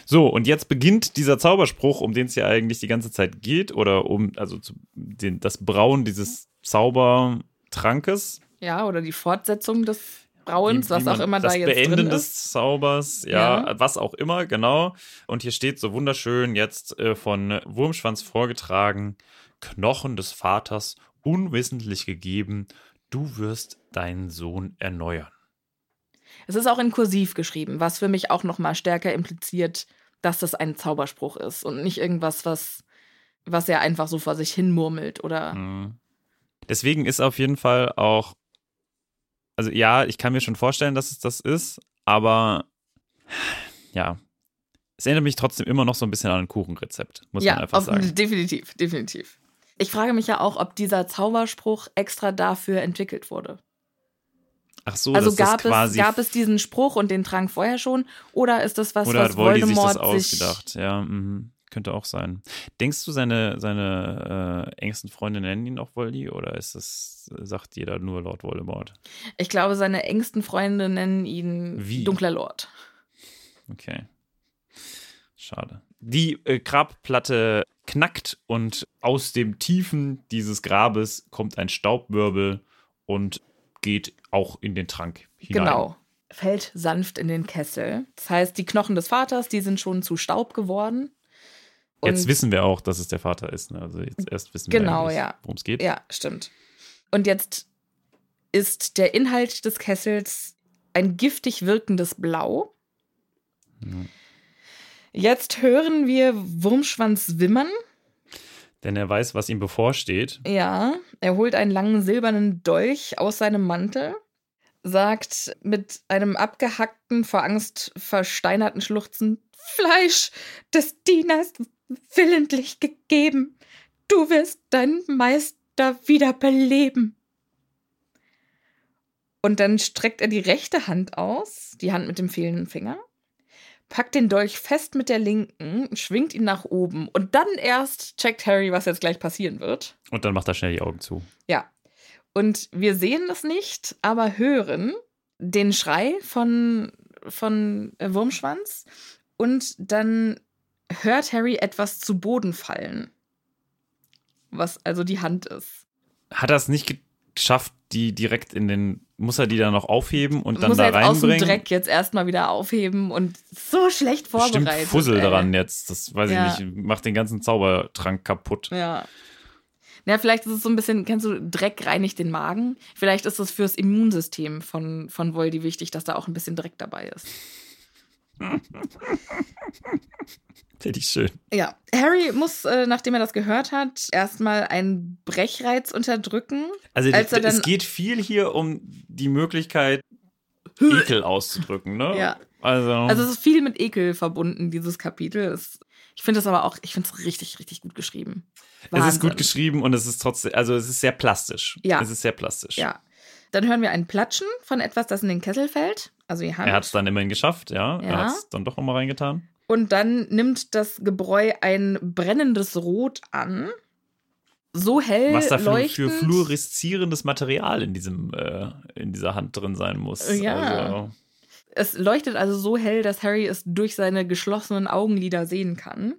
So, und jetzt beginnt dieser Zauberspruch, um den es ja eigentlich die ganze Zeit geht, oder um, also zu, den, das Brauen dieses Zaubertrankes. Ja, oder die Fortsetzung des Brauens, Wie- wie was auch immer da jetzt Beenden drin des ist. Zaubers, ja, Ja. was auch immer, genau. Und hier steht so wunderschön jetzt äh, von Wurmschwanz vorgetragen: Knochen des Vaters unwissentlich gegeben, du wirst deinen Sohn erneuern. Es ist auch in Kursiv geschrieben, was für mich auch noch mal stärker impliziert, dass das ein Zauberspruch ist und nicht irgendwas, was, was er einfach so vor sich hin murmelt oder. Mhm. Deswegen ist auf jeden Fall auch, also ja, ich kann mir schon vorstellen, dass es das ist, aber ja, es erinnert mich trotzdem immer noch so ein bisschen an ein Kuchenrezept, muss ja, man einfach auf- sagen. definitiv, definitiv. Ich frage mich ja auch, ob dieser Zauberspruch extra dafür entwickelt wurde. Ach so, also gab es, gab es diesen Spruch und den Trank vorher schon oder ist das was, Oder was hat Voldy sich Voldemort das ausgedacht? Ja, mhm. Könnte auch sein. Denkst du, seine, seine äh, engsten Freunde nennen ihn auch Voldy oder ist das, sagt jeder nur Lord Voldemort? Ich glaube, seine engsten Freunde nennen ihn Wie? Dunkler Lord. Okay. Schade. Die äh, Grabplatte knackt und aus dem Tiefen dieses Grabes kommt ein Staubwirbel und geht auch in den Trank hinein. Genau. Fällt sanft in den Kessel. Das heißt, die Knochen des Vaters, die sind schon zu Staub geworden. Und Jetzt wissen wir auch, dass es der Vater ist. Ne? Also jetzt erst wissen wir Genau, eigentlich, ja. worum es geht. Ja, stimmt. Und jetzt ist der Inhalt des Kessels ein giftig wirkendes Blau. Mhm. Jetzt hören wir Wurmschwanz wimmern. Denn er weiß, was ihm bevorsteht. Ja, er holt einen langen silbernen Dolch aus seinem Mantel, sagt mit einem abgehackten, vor Angst versteinerten Schluchzen: Fleisch des Dieners willentlich gegeben. Du wirst deinen Meister wieder beleben. Und dann streckt er die rechte Hand aus, die Hand mit dem fehlenden Finger, packt den Dolch fest mit der linken, schwingt ihn nach oben und dann erst checkt Harry, was jetzt gleich passieren wird. Und dann macht er schnell die Augen zu. Ja. Und wir sehen es nicht, aber hören den Schrei von, von äh, Wurmschwanz und dann hört Harry etwas zu Boden fallen. Was also die Hand ist. Hat er es nicht schafft die direkt in den, muss er die dann noch aufheben und dann Muss da er jetzt aus dem reinbringen? Dreck jetzt erstmal wieder aufheben und so schlecht Bestimmt vorbereitet. Fussel ey. dran jetzt. Das weiß Ja. ich nicht. Macht den ganzen Zaubertrank kaputt. Ja. Ja, vielleicht ist es so ein bisschen, kennst du, Dreck reinigt den Magen. Vielleicht ist es fürs Immunsystem von, von Voldy wichtig, dass da auch ein bisschen Dreck dabei ist. (laughs) Finde ich schön. Ja, Harry muss, äh, nachdem er das gehört hat, erstmal einen Brechreiz unterdrücken. Also Als er es geht viel hier um die Möglichkeit, Ekel auszudrücken, ne? Ja. Also, Also es ist viel mit Ekel verbunden, dieses Kapitel. Es, ich finde es aber auch, ich finde es richtig, richtig gut geschrieben. es ist gut Wahnsinn. geschrieben und es ist trotzdem, also es ist sehr plastisch. Ja. Es ist sehr plastisch. Ja. Dann hören wir ein Platschen von etwas, das in den Kessel fällt. Also die Hand. Er hat es dann immerhin geschafft, ja. Er Ja. hat es dann doch nochmal reingetan. Und dann nimmt das Gebräu ein brennendes Rot an. So hell Was da für, für fluoreszierendes Material in diesem, äh, in dieser Hand drin sein muss. Ja. Also, Es leuchtet also so hell, dass Harry es durch seine geschlossenen Augenlider sehen kann.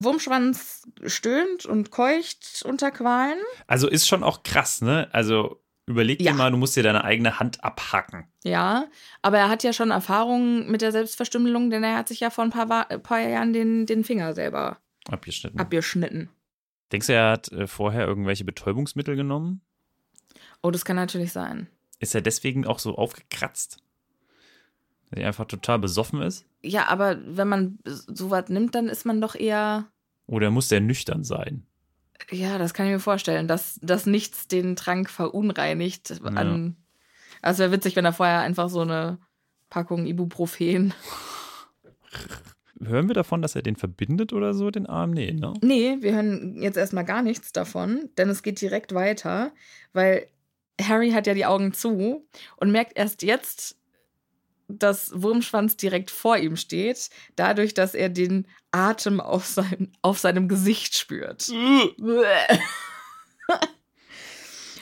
Wurmschwanz stöhnt und keucht unter Qualen. also ist schon auch krass, ne? Also überleg Ja. dir mal, du musst dir deine eigene Hand abhacken. Ja, aber er hat ja schon Erfahrungen mit der Selbstverstümmelung, denn er hat sich ja vor ein paar, Wa- äh, paar Jahren den, den Finger selber Abgeschnitten. abgeschnitten. Denkst du, er hat äh, vorher irgendwelche Betäubungsmittel genommen? Oh, das kann natürlich sein. Ist er deswegen auch so aufgekratzt? Dass er einfach total besoffen ist? Ja, aber wenn man sowas nimmt, dann ist man doch eher. Oder muss der nüchtern sein? Ja, das kann ich mir vorstellen, dass, dass nichts den Trank verunreinigt. An, Also wäre witzig, wenn er vorher einfach so eine Packung Ibuprofen. Hören wir davon, dass er den verbindet oder so, den Arm? Nee, ne? Nee, wir hören jetzt erstmal gar nichts davon, denn es geht direkt weiter, weil Harry hat ja die Augen zu und merkt erst jetzt, dass Wurmschwanz direkt vor ihm steht, dadurch, dass er den Atem auf, sein, auf seinem Gesicht spürt. (laughs)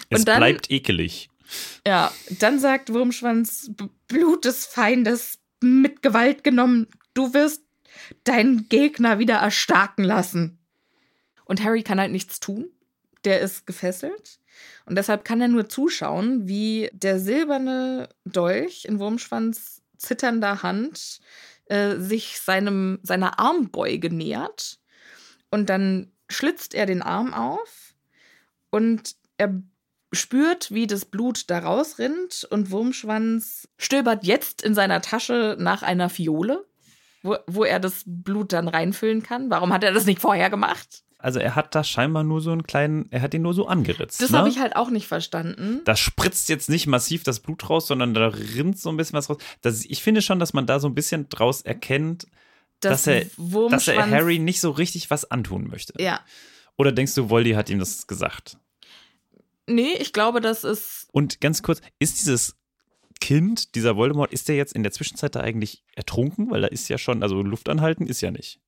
Es Und dann- bleibt ekelig. Ja, dann sagt Wurmschwanz, "B- Blut des Feindes mit Gewalt genommen, du wirst deinen Gegner wieder erstarken lassen. Und Harry kann halt nichts tun. Der ist gefesselt. Und deshalb kann er nur zuschauen, wie der silberne Dolch in Wurmschwanz zitternder Hand äh, sich seinem, seiner Armbeuge nähert. Und dann schlitzt er den Arm auf und er spürt, wie das Blut da rausrinnt und Wurmschwanz stöbert jetzt in seiner Tasche nach einer Fiole, wo, wo er das Blut dann reinfüllen kann. Warum hat er das nicht vorher gemacht? Also er hat da scheinbar nur so einen kleinen, er hat ihn nur so angeritzt. Das ne? habe ich halt auch nicht verstanden. da spritzt jetzt nicht massiv das Blut raus, sondern da rinnt so ein bisschen was raus. Das, ich finde schon, dass man da so ein bisschen draus erkennt, dass, er, dass er Harry nicht so richtig was antun möchte. Ja. Oder denkst du, Voldy hat ihm das gesagt? Nee, ich glaube, das ist. Und ganz kurz, ist dieses Kind, dieser Voldemort, ist der jetzt in der Zwischenzeit da eigentlich ertrunken? Weil da ist ja schon, also Luft anhalten ist ja nicht.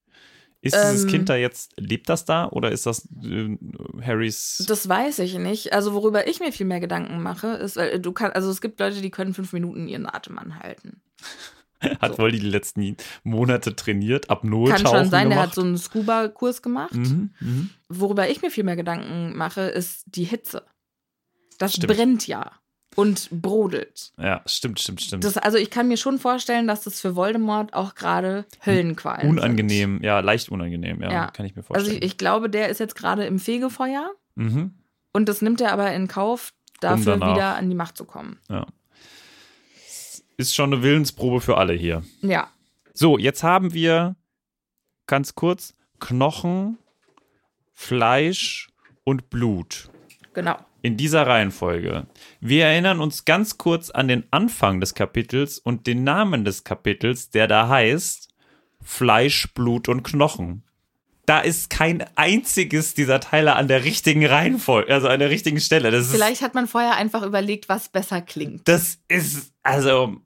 Ist dieses Ähm. Kind da jetzt, lebt das da oder ist das äh, Harrys? Das weiß ich nicht. Also, worüber ich mir viel mehr Gedanken mache, ist, weil du kannst, also es gibt Leute, die können fünf Minuten ihren Atem anhalten. (laughs) hat Voldy die letzten Monate trainiert, Kann Apnoe-Tauchen schon sein, der gemacht? hat so einen Scuba-Kurs gemacht. mhm, mhm. Worüber ich mir viel mehr Gedanken mache, ist die Hitze. Das Stimmt. brennt ja und brodelt. Ja, stimmt, stimmt, stimmt. Das, also ich kann mir schon vorstellen, dass das für Voldemort auch gerade Höllenqualen unangenehm, ja, leicht unangenehm, ja, Ja. kann ich mir Sind. Also vorstellen. ich, ich glaube, der ist jetzt gerade im Fegefeuer mhm. und das nimmt er aber in Kauf, dafür danach. wieder an die Macht zu kommen. Ist schon eine Willensprobe für alle hier. Ja. So, jetzt haben wir ganz kurz Knochen, Fleisch und Blut. Genau. In dieser Reihenfolge. Wir erinnern uns ganz kurz an den Anfang des Kapitels und den Namen des Kapitels, der da heißt Fleisch, Blut und Knochen. Da ist kein einziges dieser Teile an der richtigen Reihenfolge, also an der richtigen Stelle. Das ist, Vielleicht hat man vorher einfach überlegt, was besser klingt. das ist, also,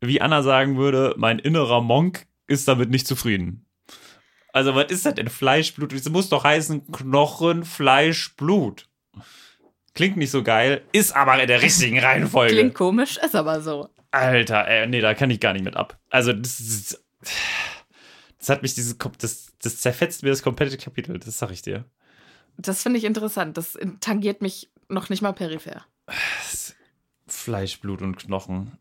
wie Anna sagen würde, mein innerer Monk ist damit nicht zufrieden. Also, was ist das denn? Fleisch, Blut? Es muss doch heißen Knochen, Fleisch, Blut. Klingt nicht so geil, ist aber in der richtigen Reihenfolge. Klingt komisch, ist aber so. Alter, ey, nee, da kann ich gar nicht mit ab. Also, das ist. Das hat mich dieses. Das, das zerfetzt mir das komplette Kapitel, das sag ich dir. Das finde ich interessant. Das tangiert mich noch nicht mal peripher. Fleisch, Blut und Knochen.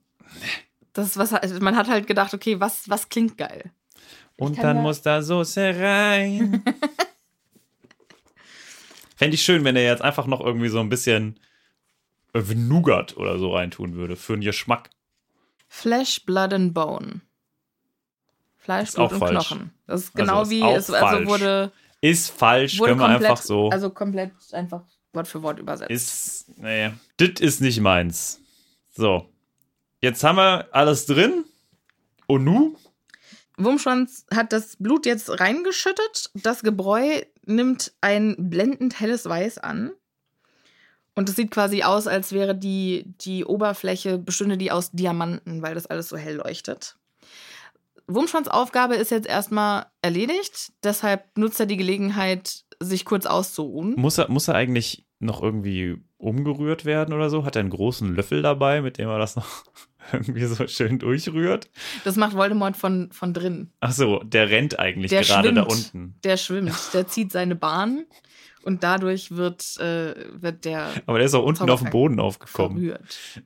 Das ist was, also man hat halt gedacht, okay, was, was klingt geil? Und dann ja- muss da Soße rein. (laughs) Fände ich schön, wenn er jetzt einfach noch irgendwie so ein bisschen Nougat oder so reintun würde. Für einen Geschmack. Flesh, Blood and Bone. Fleisch, Blut und falsch. Knochen. Das ist Also genau ist wie es also wurde, Ist falsch, wurde können wir komplett, einfach so. also komplett einfach Wort für Wort übersetzt. ist, nee, das ist nicht meins. So. Jetzt haben wir alles drin. Und nu? Wurmschwanz hat das Blut jetzt reingeschüttet. Das Gebräu nimmt ein blendend helles Weiß an. Und es sieht quasi aus, als wäre die, die Oberfläche, bestünde die aus Diamanten, weil das alles so hell leuchtet. Wurmschwanz Aufgabe ist jetzt erstmal erledigt. Deshalb nutzt er die Gelegenheit, sich kurz auszuruhen. Muss er, muss er eigentlich noch irgendwie umgerührt werden oder so? Hat er einen großen Löffel dabei, mit dem er das noch (laughs) irgendwie so schön durchrührt? Das macht Voldemort von, von drin. Ach so, der rennt eigentlich Der gerade schwimmt. da unten. Der schwimmt, der zieht seine Bahn und dadurch wird, äh, wird der Aber der ist auch unten auf dem Boden aufgekommen. verrührt.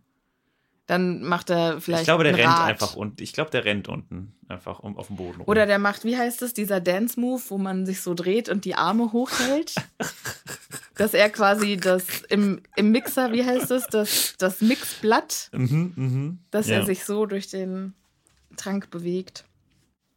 Dann macht er vielleicht. Ich glaube, der rennt Rad. einfach unten. Ich glaube, der rennt unten einfach um, auf dem Boden rum. Oder der macht, wie heißt es, dieser Dance-Move, wo man sich so dreht und die Arme hochhält. (laughs) Dass er quasi das im, im Mixer, wie heißt es, das, das Mixblatt, Mhm, mhm. dass ja. er sich so durch den Trank bewegt.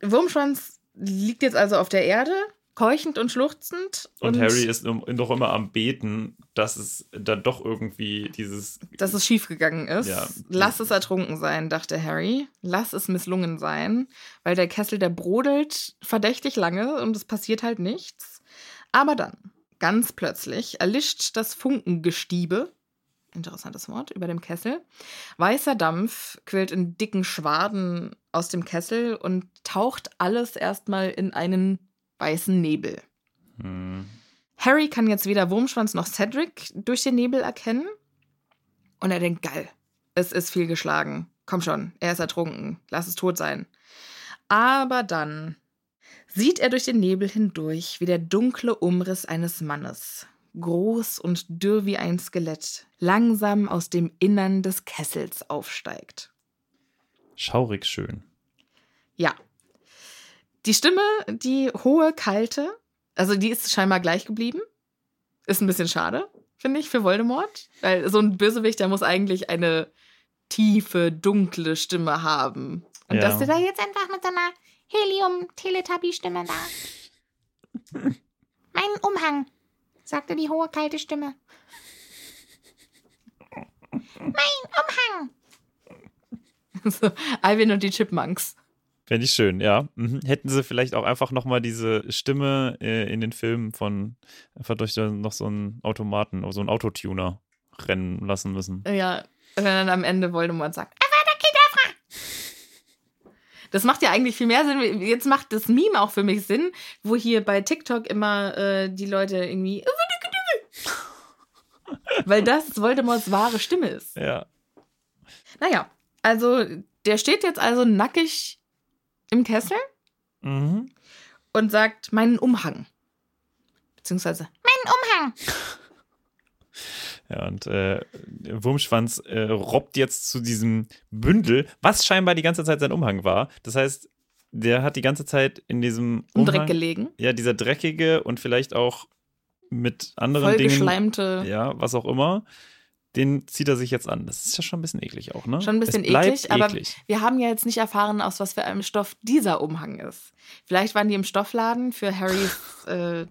Wurmschwanz liegt jetzt also auf der Erde, keuchend und schluchzend. Und, Harry ist noch immer am Beten, dass es dann doch irgendwie dieses. dass es schiefgegangen ist. Ja. Lass es ertrunken sein, dachte Harry. Lass es misslungen sein, weil der Kessel, der brodelt verdächtig lange und es passiert halt nichts. Aber dann, ganz plötzlich, erlischt das Funkengestiebe, interessantes Wort, über dem Kessel. Weißer Dampf quillt in dicken Schwaden aus dem Kessel und taucht alles erstmal in einen weißen Nebel. Hm. Harry kann jetzt weder Wurmschwanz noch Cedric durch den Nebel erkennen. Und er denkt, geil, es ist viel geschlagen. Komm schon, er ist ertrunken. Lass es tot sein. Aber dann sieht er durch den Nebel hindurch wie der dunkle Umriss eines Mannes, groß und dürr wie ein Skelett, langsam aus dem Innern des Kessels aufsteigt. Schaurig schön. Ja. Die Stimme, die hohe, kalte, also die ist scheinbar gleich geblieben. Ist ein bisschen schade, finde ich, für Voldemort. Weil so ein Bösewicht, der muss eigentlich eine tiefe, dunkle Stimme haben. Und Ja. dass der da jetzt einfach mit seiner Helium-Teletubby-Stimme da. (laughs) mein Umhang, sagte die hohe, kalte Stimme. Mein Umhang. (laughs) so, Alvin und die Chipmunks. Fände ich schön, ja. Mhm. Hätten sie vielleicht auch einfach nochmal diese Stimme äh, in den Filmen von einfach durch noch so einen Automaten, so einen Autotuner rennen lassen müssen. Ja, wenn dann am Ende Voldemort sagt! Das macht ja eigentlich viel mehr Sinn. Jetzt macht das Meme auch für mich Sinn, wo hier bei TikTok immer äh, die Leute irgendwie! (laughs) Weil das Voldemorts wahre Stimme ist. Ja. Naja, also der steht jetzt also nackig im Kessel Mhm. und sagt meinen Umhang. Beziehungsweise Mein Umhang. Ja, und äh, Wurmschwanz äh, robbt jetzt zu diesem Bündel, was scheinbar die ganze Zeit sein Umhang war. Das heißt, der hat die ganze Zeit in diesem Umhang, Dreck gelegen. ja, dieser dreckige und vielleicht auch mit anderen Dingen, ja, was auch immer, den zieht er sich jetzt an. Das ist ja schon ein bisschen eklig auch, ne? Schon ein bisschen eklig, aber eklig. wir haben ja jetzt nicht erfahren, aus was für einem Stoff dieser Umhang ist. Vielleicht waren die im Stoffladen für Harrys (laughs) äh,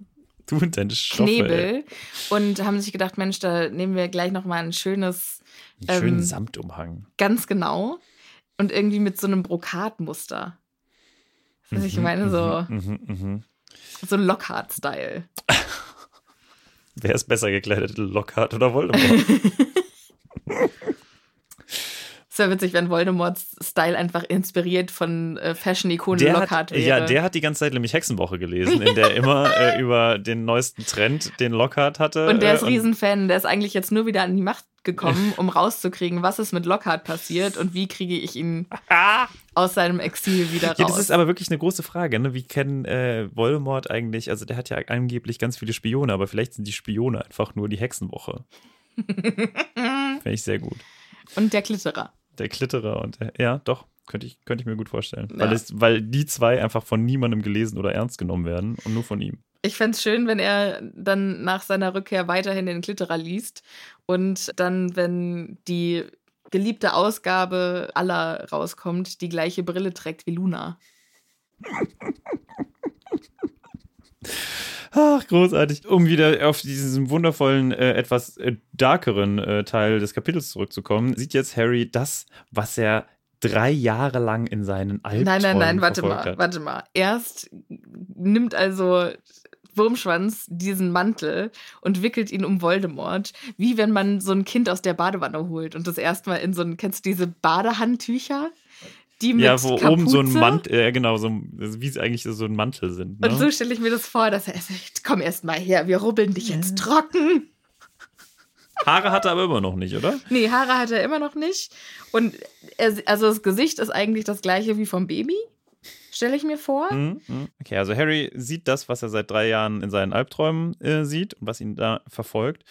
Du und deine Stoffe, ey. Knebel und haben sich gedacht, Mensch, da nehmen wir gleich noch mal ein schönes, Einen schönen ähm, Samtumhang. ganz genau und irgendwie mit so einem Brokatmuster. Was ich meine, so, Mhm, mhm. so Lockhart-Style. (laughs) Wer ist besser gekleidet, Lockhart oder Voldemort? (laughs) Wäre witzig, wenn Voldemorts Style einfach inspiriert von äh, Fashion-Ikonen Der Lockhart hat, wäre. ja, der hat die ganze Zeit nämlich Hexenwoche gelesen, (laughs) in der immer äh, über den neuesten Trend, den Lockhart hatte. Und der äh, ist Riesenfan. Der ist eigentlich jetzt nur wieder an die Macht gekommen, (laughs) um rauszukriegen, was ist mit Lockhart passiert und wie kriege ich ihn (laughs) aus seinem Exil wieder raus. Ja, das ist aber wirklich eine große Frage. Ne? Wie kennen äh, Voldemort eigentlich, also der hat ja angeblich ganz viele Spione, aber vielleicht sind die Spione einfach nur die Hexenwoche. Fände ich sehr gut. Und der Klitterer. Der Klitterer und der, ja, doch, könnte ich, könnte ich mir gut vorstellen. Ja. Weil, es, weil die zwei einfach von niemandem gelesen oder ernst genommen werden und nur von ihm. Ich fände es schön, wenn er dann nach seiner Rückkehr weiterhin den Klitterer liest und dann, wenn die geliebte Ausgabe aller rauskommt, die gleiche Brille trägt wie Luna. Ach, großartig. Um wieder auf diesen wundervollen, äh, etwas äh, darkeren äh, Teil des Kapitels zurückzukommen, sieht jetzt Harry das, was er drei Jahre lang in seinen Albträumen Nein, nein, nein, warte mal, hat. warte mal. Erst nimmt also Wurmschwanz diesen Mantel und wickelt ihn um Voldemort, wie wenn man so ein Kind aus der Badewanne holt und das erstmal in so ein, kennst du diese Badehandtücher? Die mit Ja, wo oben so ein Kapuze? Mantel, äh, genau, so, wie es eigentlich so ein Mantel sind. Ne? Und so stelle ich mir das vor, dass er sagt, komm erst mal her, wir rubbeln dich jetzt trocken. Haare hat er aber immer noch nicht, oder? Nee, Haare hat er immer noch nicht. Und er, also das Gesicht ist eigentlich das gleiche wie vom Baby, stelle ich mir vor. Mhm, mhm. Okay, also Harry sieht das, was er seit drei Jahren in seinen Albträumen äh, sieht und was ihn da verfolgt.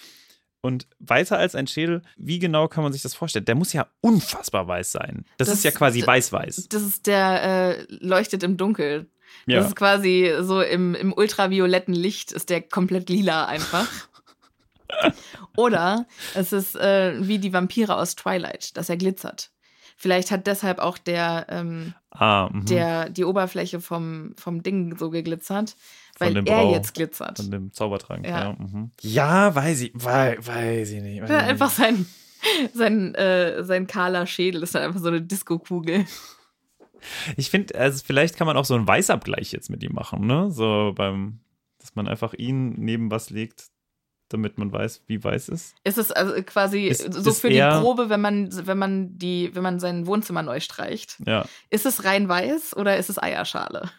Und weißer als ein Schädel, wie genau kann man sich das vorstellen? Der muss ja unfassbar weiß sein. Das, Das- ist ja quasi weiß-weiß. Das ist der äh, leuchtet im Dunkel. Ja. Das ist quasi so im, im ultravioletten Licht ist der komplett lila einfach. (laughs) Oder es ist äh, wie die Vampire aus Twilight, dass er glitzert. Vielleicht hat deshalb auch der, ähm, ah, mhm. der die Oberfläche vom, vom Ding so geglitzert, weil er Brau- jetzt glitzert. Von dem Zaubertrank. Ja, Ja. mhm. ja weiß ich, wei- weiß ich nicht. Weiß Ja, ich nicht. einfach sein, sein, äh, sein kahler Schädel ist dann einfach so eine Disco-Kugel. Ich finde, also vielleicht kann man auch so einen Weißabgleich jetzt mit ihm machen, ne? So beim, dass man einfach ihn neben was legt, damit man weiß, wie weiß ist. Ist es also quasi Ist- so ist für die Probe, wenn man, wenn man die, wenn man sein Wohnzimmer neu streicht? Ja. Ist es rein weiß oder ist es Eierschale?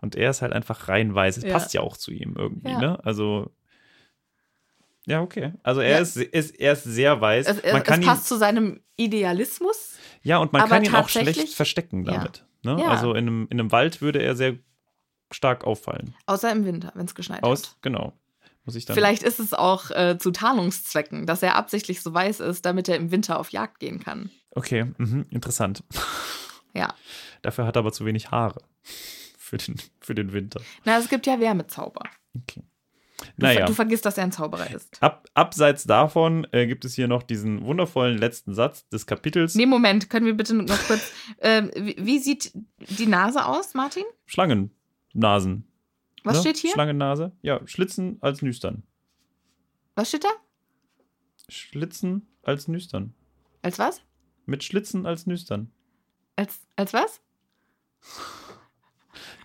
Und er ist halt einfach rein weiß. Es Ja. passt ja auch zu ihm irgendwie, Ja. ne? Also. Ja, okay. Also er, Ja. ist, ist, er ist sehr weiß. Es, es, man kann es ihn, passt zu seinem Idealismus. ja, und man kann ihn auch schlecht verstecken damit. Ne? Also in einem, in einem Wald würde er sehr stark auffallen. Außer im Winter, wenn es geschneit Aus, hat. genau. Muss ich dann. Vielleicht ist es auch äh, zu Tarnungszwecken, dass er absichtlich so weiß ist, damit er im Winter auf Jagd gehen kann. Okay, mhm, interessant. (laughs) Ja. Dafür hat er aber zu wenig Haare. (laughs) Für den, für den Winter. Na, es gibt ja Wärmezauber. Okay. Du, Naja. du vergisst, dass er ein Zauberer ist. Ab, abseits davon äh, gibt es hier noch diesen wundervollen letzten Satz des Kapitels. Nee, Moment, können wir bitte noch kurz. ähm, wie, wie sieht die Nase aus, Martin? Schlangennasen. Was ne? steht hier? Schlangennase. Ja, Schlitzen als Nüstern. Was steht da? Schlitzen als Nüstern. Als was? Mit Schlitzen als Nüstern. Als, als was?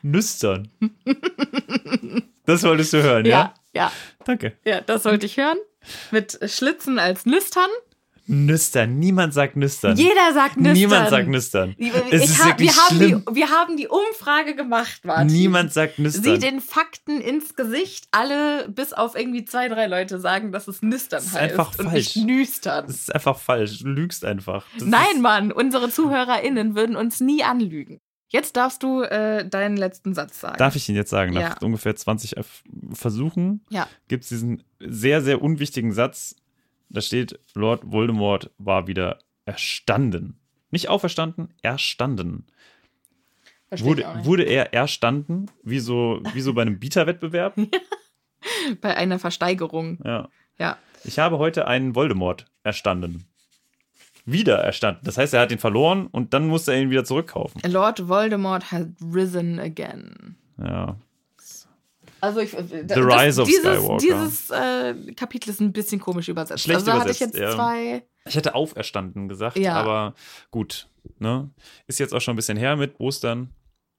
Nüstern. (laughs) das wolltest du hören, ja? ja, Danke. ja, das sollte ich hören. Mit Schlitzen als Nüstern. Nüstern. Niemand sagt Nüstern. Jeder sagt Nüstern. Niemand sagt Nüstern. Wirklich wir, haben die, wir haben die Umfrage gemacht, Martin. Niemand sagt Nüstern. Sieh den Fakten ins Gesicht. Alle, bis auf irgendwie zwei, drei Leute, sagen, dass es Nüstern Das ist heißt einfach und falsch. nicht Nüstern. das ist einfach falsch. Du lügst einfach. Das Nein, Mann, unsere ZuhörerInnen würden uns nie anlügen. Jetzt darfst du äh, deinen letzten Satz sagen. Darf ich ihn jetzt sagen? Nach Ja. ungefähr 20 F- Versuchen Ja. gibt es diesen sehr, sehr unwichtigen Satz. Da steht, Lord Voldemort war wieder erstanden. Nicht auferstanden, erstanden. Wurde, wurde er erstanden, wie so, wie so bei einem (laughs) Bieterwettbewerb? (laughs) Bei einer Versteigerung. Ja. Ja. Ich habe heute einen Voldemort erstanden. Wieder erstanden. Das heißt, er hat ihn verloren und dann musste er ihn wieder zurückkaufen. Lord Voldemort has risen again. Ja. Also ich, The Rise of dieses, Skywalker. Dieses äh, Kapitel ist ein bisschen komisch übersetzt. Schlecht also da hatte ich übersetzt, jetzt ja. zwei. Ich hätte auferstanden gesagt, Ja. aber gut. Ne? Ist jetzt auch schon ein bisschen her mit Ostern.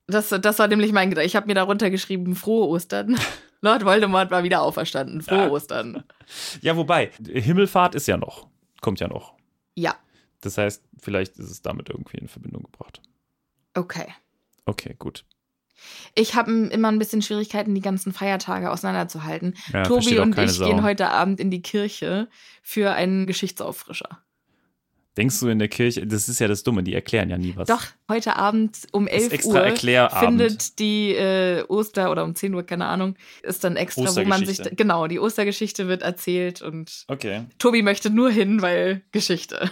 Das, das war nämlich mein Gedanke. Ich habe mir darunter geschrieben, frohe Ostern. (laughs) Lord Voldemort war wieder auferstanden. Frohe Ja. Ostern. Ja, wobei, Himmelfahrt ist ja noch. Kommt ja noch. Ja, Das heißt, vielleicht ist es damit irgendwie in Verbindung gebracht. okay. Okay, gut. Ich habe immer ein bisschen Schwierigkeiten, die ganzen Feiertage auseinanderzuhalten. Ja, Tobi und ich Sau. gehen heute Abend in die Kirche für einen Geschichtsauffrischer. Denkst du in der Kirche, das ist ja das Dumme, die erklären ja nie was. Doch, heute Abend um 11 extra Uhr findet die äh, Oster oder um 10 Uhr, keine Ahnung, ist dann extra, wo man sich. Genau, die Ostergeschichte wird erzählt und Okay, Tobi möchte nur hin, weil Geschichte.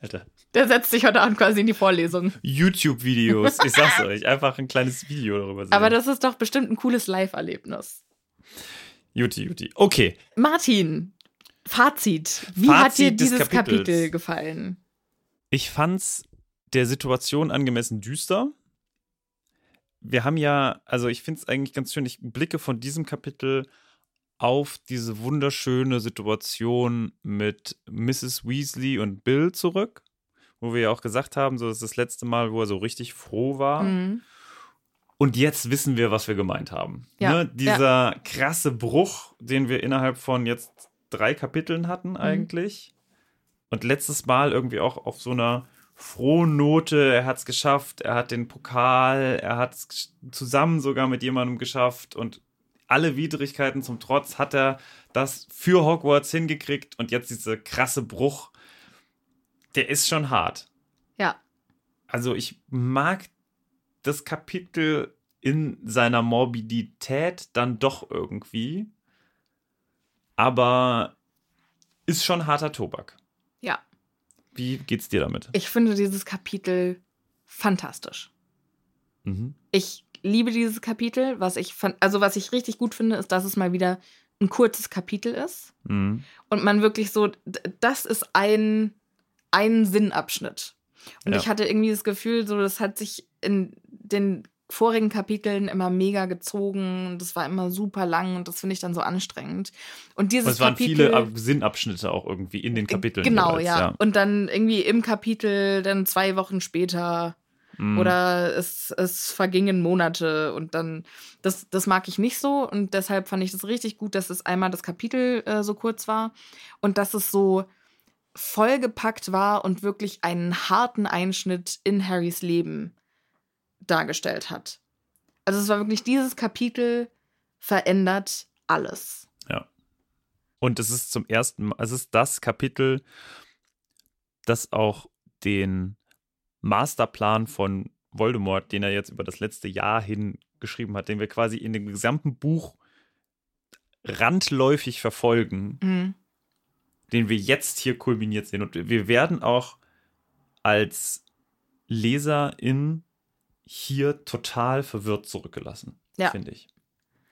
Alter. Der setzt sich heute Abend quasi in die Vorlesung. YouTube-Videos, (laughs) ich sag's euch, einfach ein kleines Video darüber sehen. Aber das ist doch bestimmt ein cooles Live-Erlebnis. Juti, Juti. Okay, Martin, Fazit. Wie hat Fazit dir des dieses Kapitels. Kapitel gefallen? ich fand's der Situation angemessen düster. Wir haben ja, also ich find's eigentlich ganz schön, ich blicke von diesem Kapitel auf diese wunderschöne Situation mit Mrs. Weasley und Bill zurück, wo wir ja auch gesagt haben, so das ist das letzte Mal, wo er so richtig froh war. Mhm. Und jetzt wissen wir, was wir gemeint haben. Ja, ne? Dieser krasse Bruch, den wir innerhalb von jetzt drei Kapiteln hatten Mhm. eigentlich. Und letztes Mal irgendwie auch auf so einer frohen Note, er hat es geschafft, er hat den Pokal, er hat es zusammen sogar mit jemandem geschafft und alle Widrigkeiten zum Trotz hat er das für Hogwarts hingekriegt und jetzt dieser krasse Bruch, der ist schon hart Ja, also ich mag das Kapitel in seiner Morbidität dann doch irgendwie, aber ist schon harter Tobak. ja. Wie geht's dir damit? Ich finde dieses Kapitel fantastisch. Mhm. Ich liebe dieses Kapitel. Was ich also was ich richtig gut finde, ist, dass es mal wieder ein kurzes Kapitel ist Mhm. und man wirklich so, das ist ein, ein Sinnabschnitt. Und Ja. ich hatte irgendwie das Gefühl, so, das hat sich in den vorigen Kapiteln immer mega gezogen und das war immer super lang und das finde ich dann so anstrengend. Und dieses Und es waren Kapitel, viele Ab- Sinnabschnitte auch irgendwie in den Kapiteln. Genau, jeweils, ja. Und dann irgendwie im Kapitel, dann zwei Wochen später Mhm. oder es, es vergingen Monate und dann, das, das mag ich nicht so und deshalb fand ich das richtig gut, dass es einmal das Kapitel äh, so kurz war und dass es so vollgepackt war und wirklich einen harten Einschnitt in Harrys Leben dargestellt hat. Also es war wirklich dieses Kapitel verändert alles. Und es ist zum ersten Mal, es ist das Kapitel, das auch den Masterplan von Voldemort, den er jetzt über das letzte Jahr hin geschrieben hat, den wir quasi in dem gesamten Buch randläufig verfolgen, Mhm. Den wir jetzt hier kulminiert sehen. Und wir werden auch als Leserin hier total verwirrt zurückgelassen, Ja. finde ich.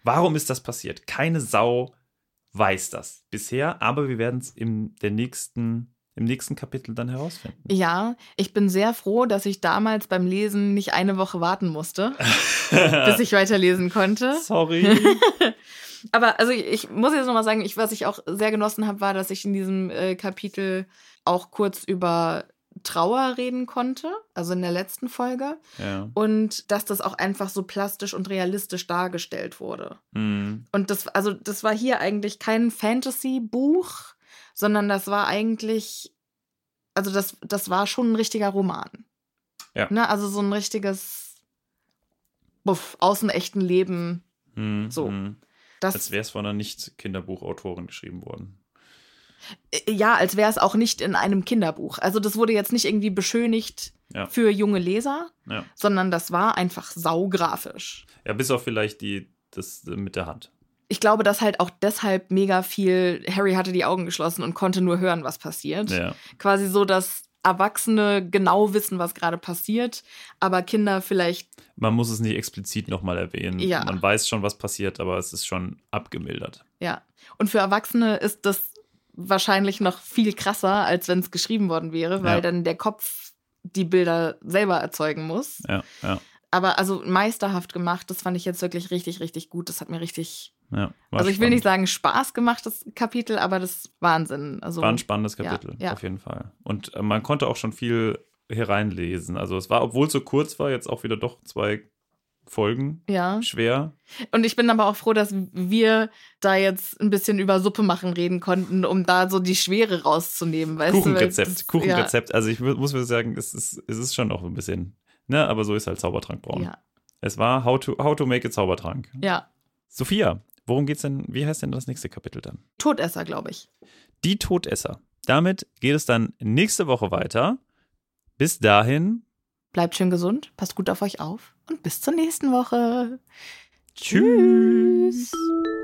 Warum ist das passiert? Keine Sau weiß das bisher, aber wir werden es im, der nächsten, im nächsten Kapitel dann herausfinden. Ja, ich bin sehr froh, dass ich damals beim Lesen nicht eine Woche warten musste, (laughs) bis ich weiterlesen konnte. Sorry. (laughs) Aber also ich, muss jetzt nochmal sagen, ich, was ich auch sehr genossen habe, war, dass ich in diesem äh, Kapitel auch kurz über Trauer reden konnte, also in der letzten Folge. ja. Und dass das auch einfach so plastisch und realistisch dargestellt wurde. Hm. Und das, also das war hier eigentlich kein Fantasy-Buch, sondern das war eigentlich, also das, das war schon ein richtiger Roman. Ja. Ne? Also so ein richtiges Buff, aus dem echten Leben. Hm. So. Hm. Das, Als wäre es von einer Nicht-Kinderbuchautorin geschrieben worden. äh, ja, als wäre es auch nicht in einem Kinderbuch. Also das wurde jetzt nicht irgendwie beschönigt Ja. für junge Leser, Ja. sondern das war einfach saugrafisch. Ja, bis auf vielleicht die, das äh, mit der Hand. Ich glaube, dass halt auch deshalb mega viel, Harry hatte die Augen geschlossen und konnte nur hören, was passiert. Ja. quasi so, dass Erwachsene genau wissen, was gerade passiert, aber Kinder vielleicht, Man muss es nicht explizit nochmal erwähnen. Ja. Man weiß schon, was passiert, aber es ist schon abgemildert. ja. Und für Erwachsene ist das wahrscheinlich noch viel krasser, als wenn es geschrieben worden wäre, weil Ja. dann der Kopf die Bilder selber erzeugen muss. Ja, ja, Aber also meisterhaft gemacht, das fand ich jetzt wirklich richtig, richtig gut. Das hat mir richtig, ja. Also ich will spannend. nicht sagen Spaß gemacht, das Kapitel, aber das ist Wahnsinn. Also, War ein spannendes Ja, Kapitel, ja. auf jeden Fall. Und äh, man konnte auch schon viel hereinlesen. Also es war, obwohl es so kurz war, jetzt auch wieder doch zwei Folgen. ja. Schwer. Und ich bin aber auch froh, dass wir da jetzt ein bisschen über Suppe machen reden konnten, um da so die Schwere rauszunehmen. Weißt Du, Kuchenrezept, das- Kuchenrezept. Also ich mu- muss mir sagen, es ist, es ist schon auch ein bisschen, ne, aber so ist halt Zaubertrank brauen. Ja, Es war how to, how to make a Zaubertrank. ja. ja. Sophia, worum geht's denn, wie heißt denn das nächste Kapitel dann? Todesser, glaube ich. Die Todesser. damit geht es dann nächste Woche weiter. Bis dahin. Bleibt schön gesund, passt gut auf euch auf und bis zur nächsten Woche. Tschüss. Even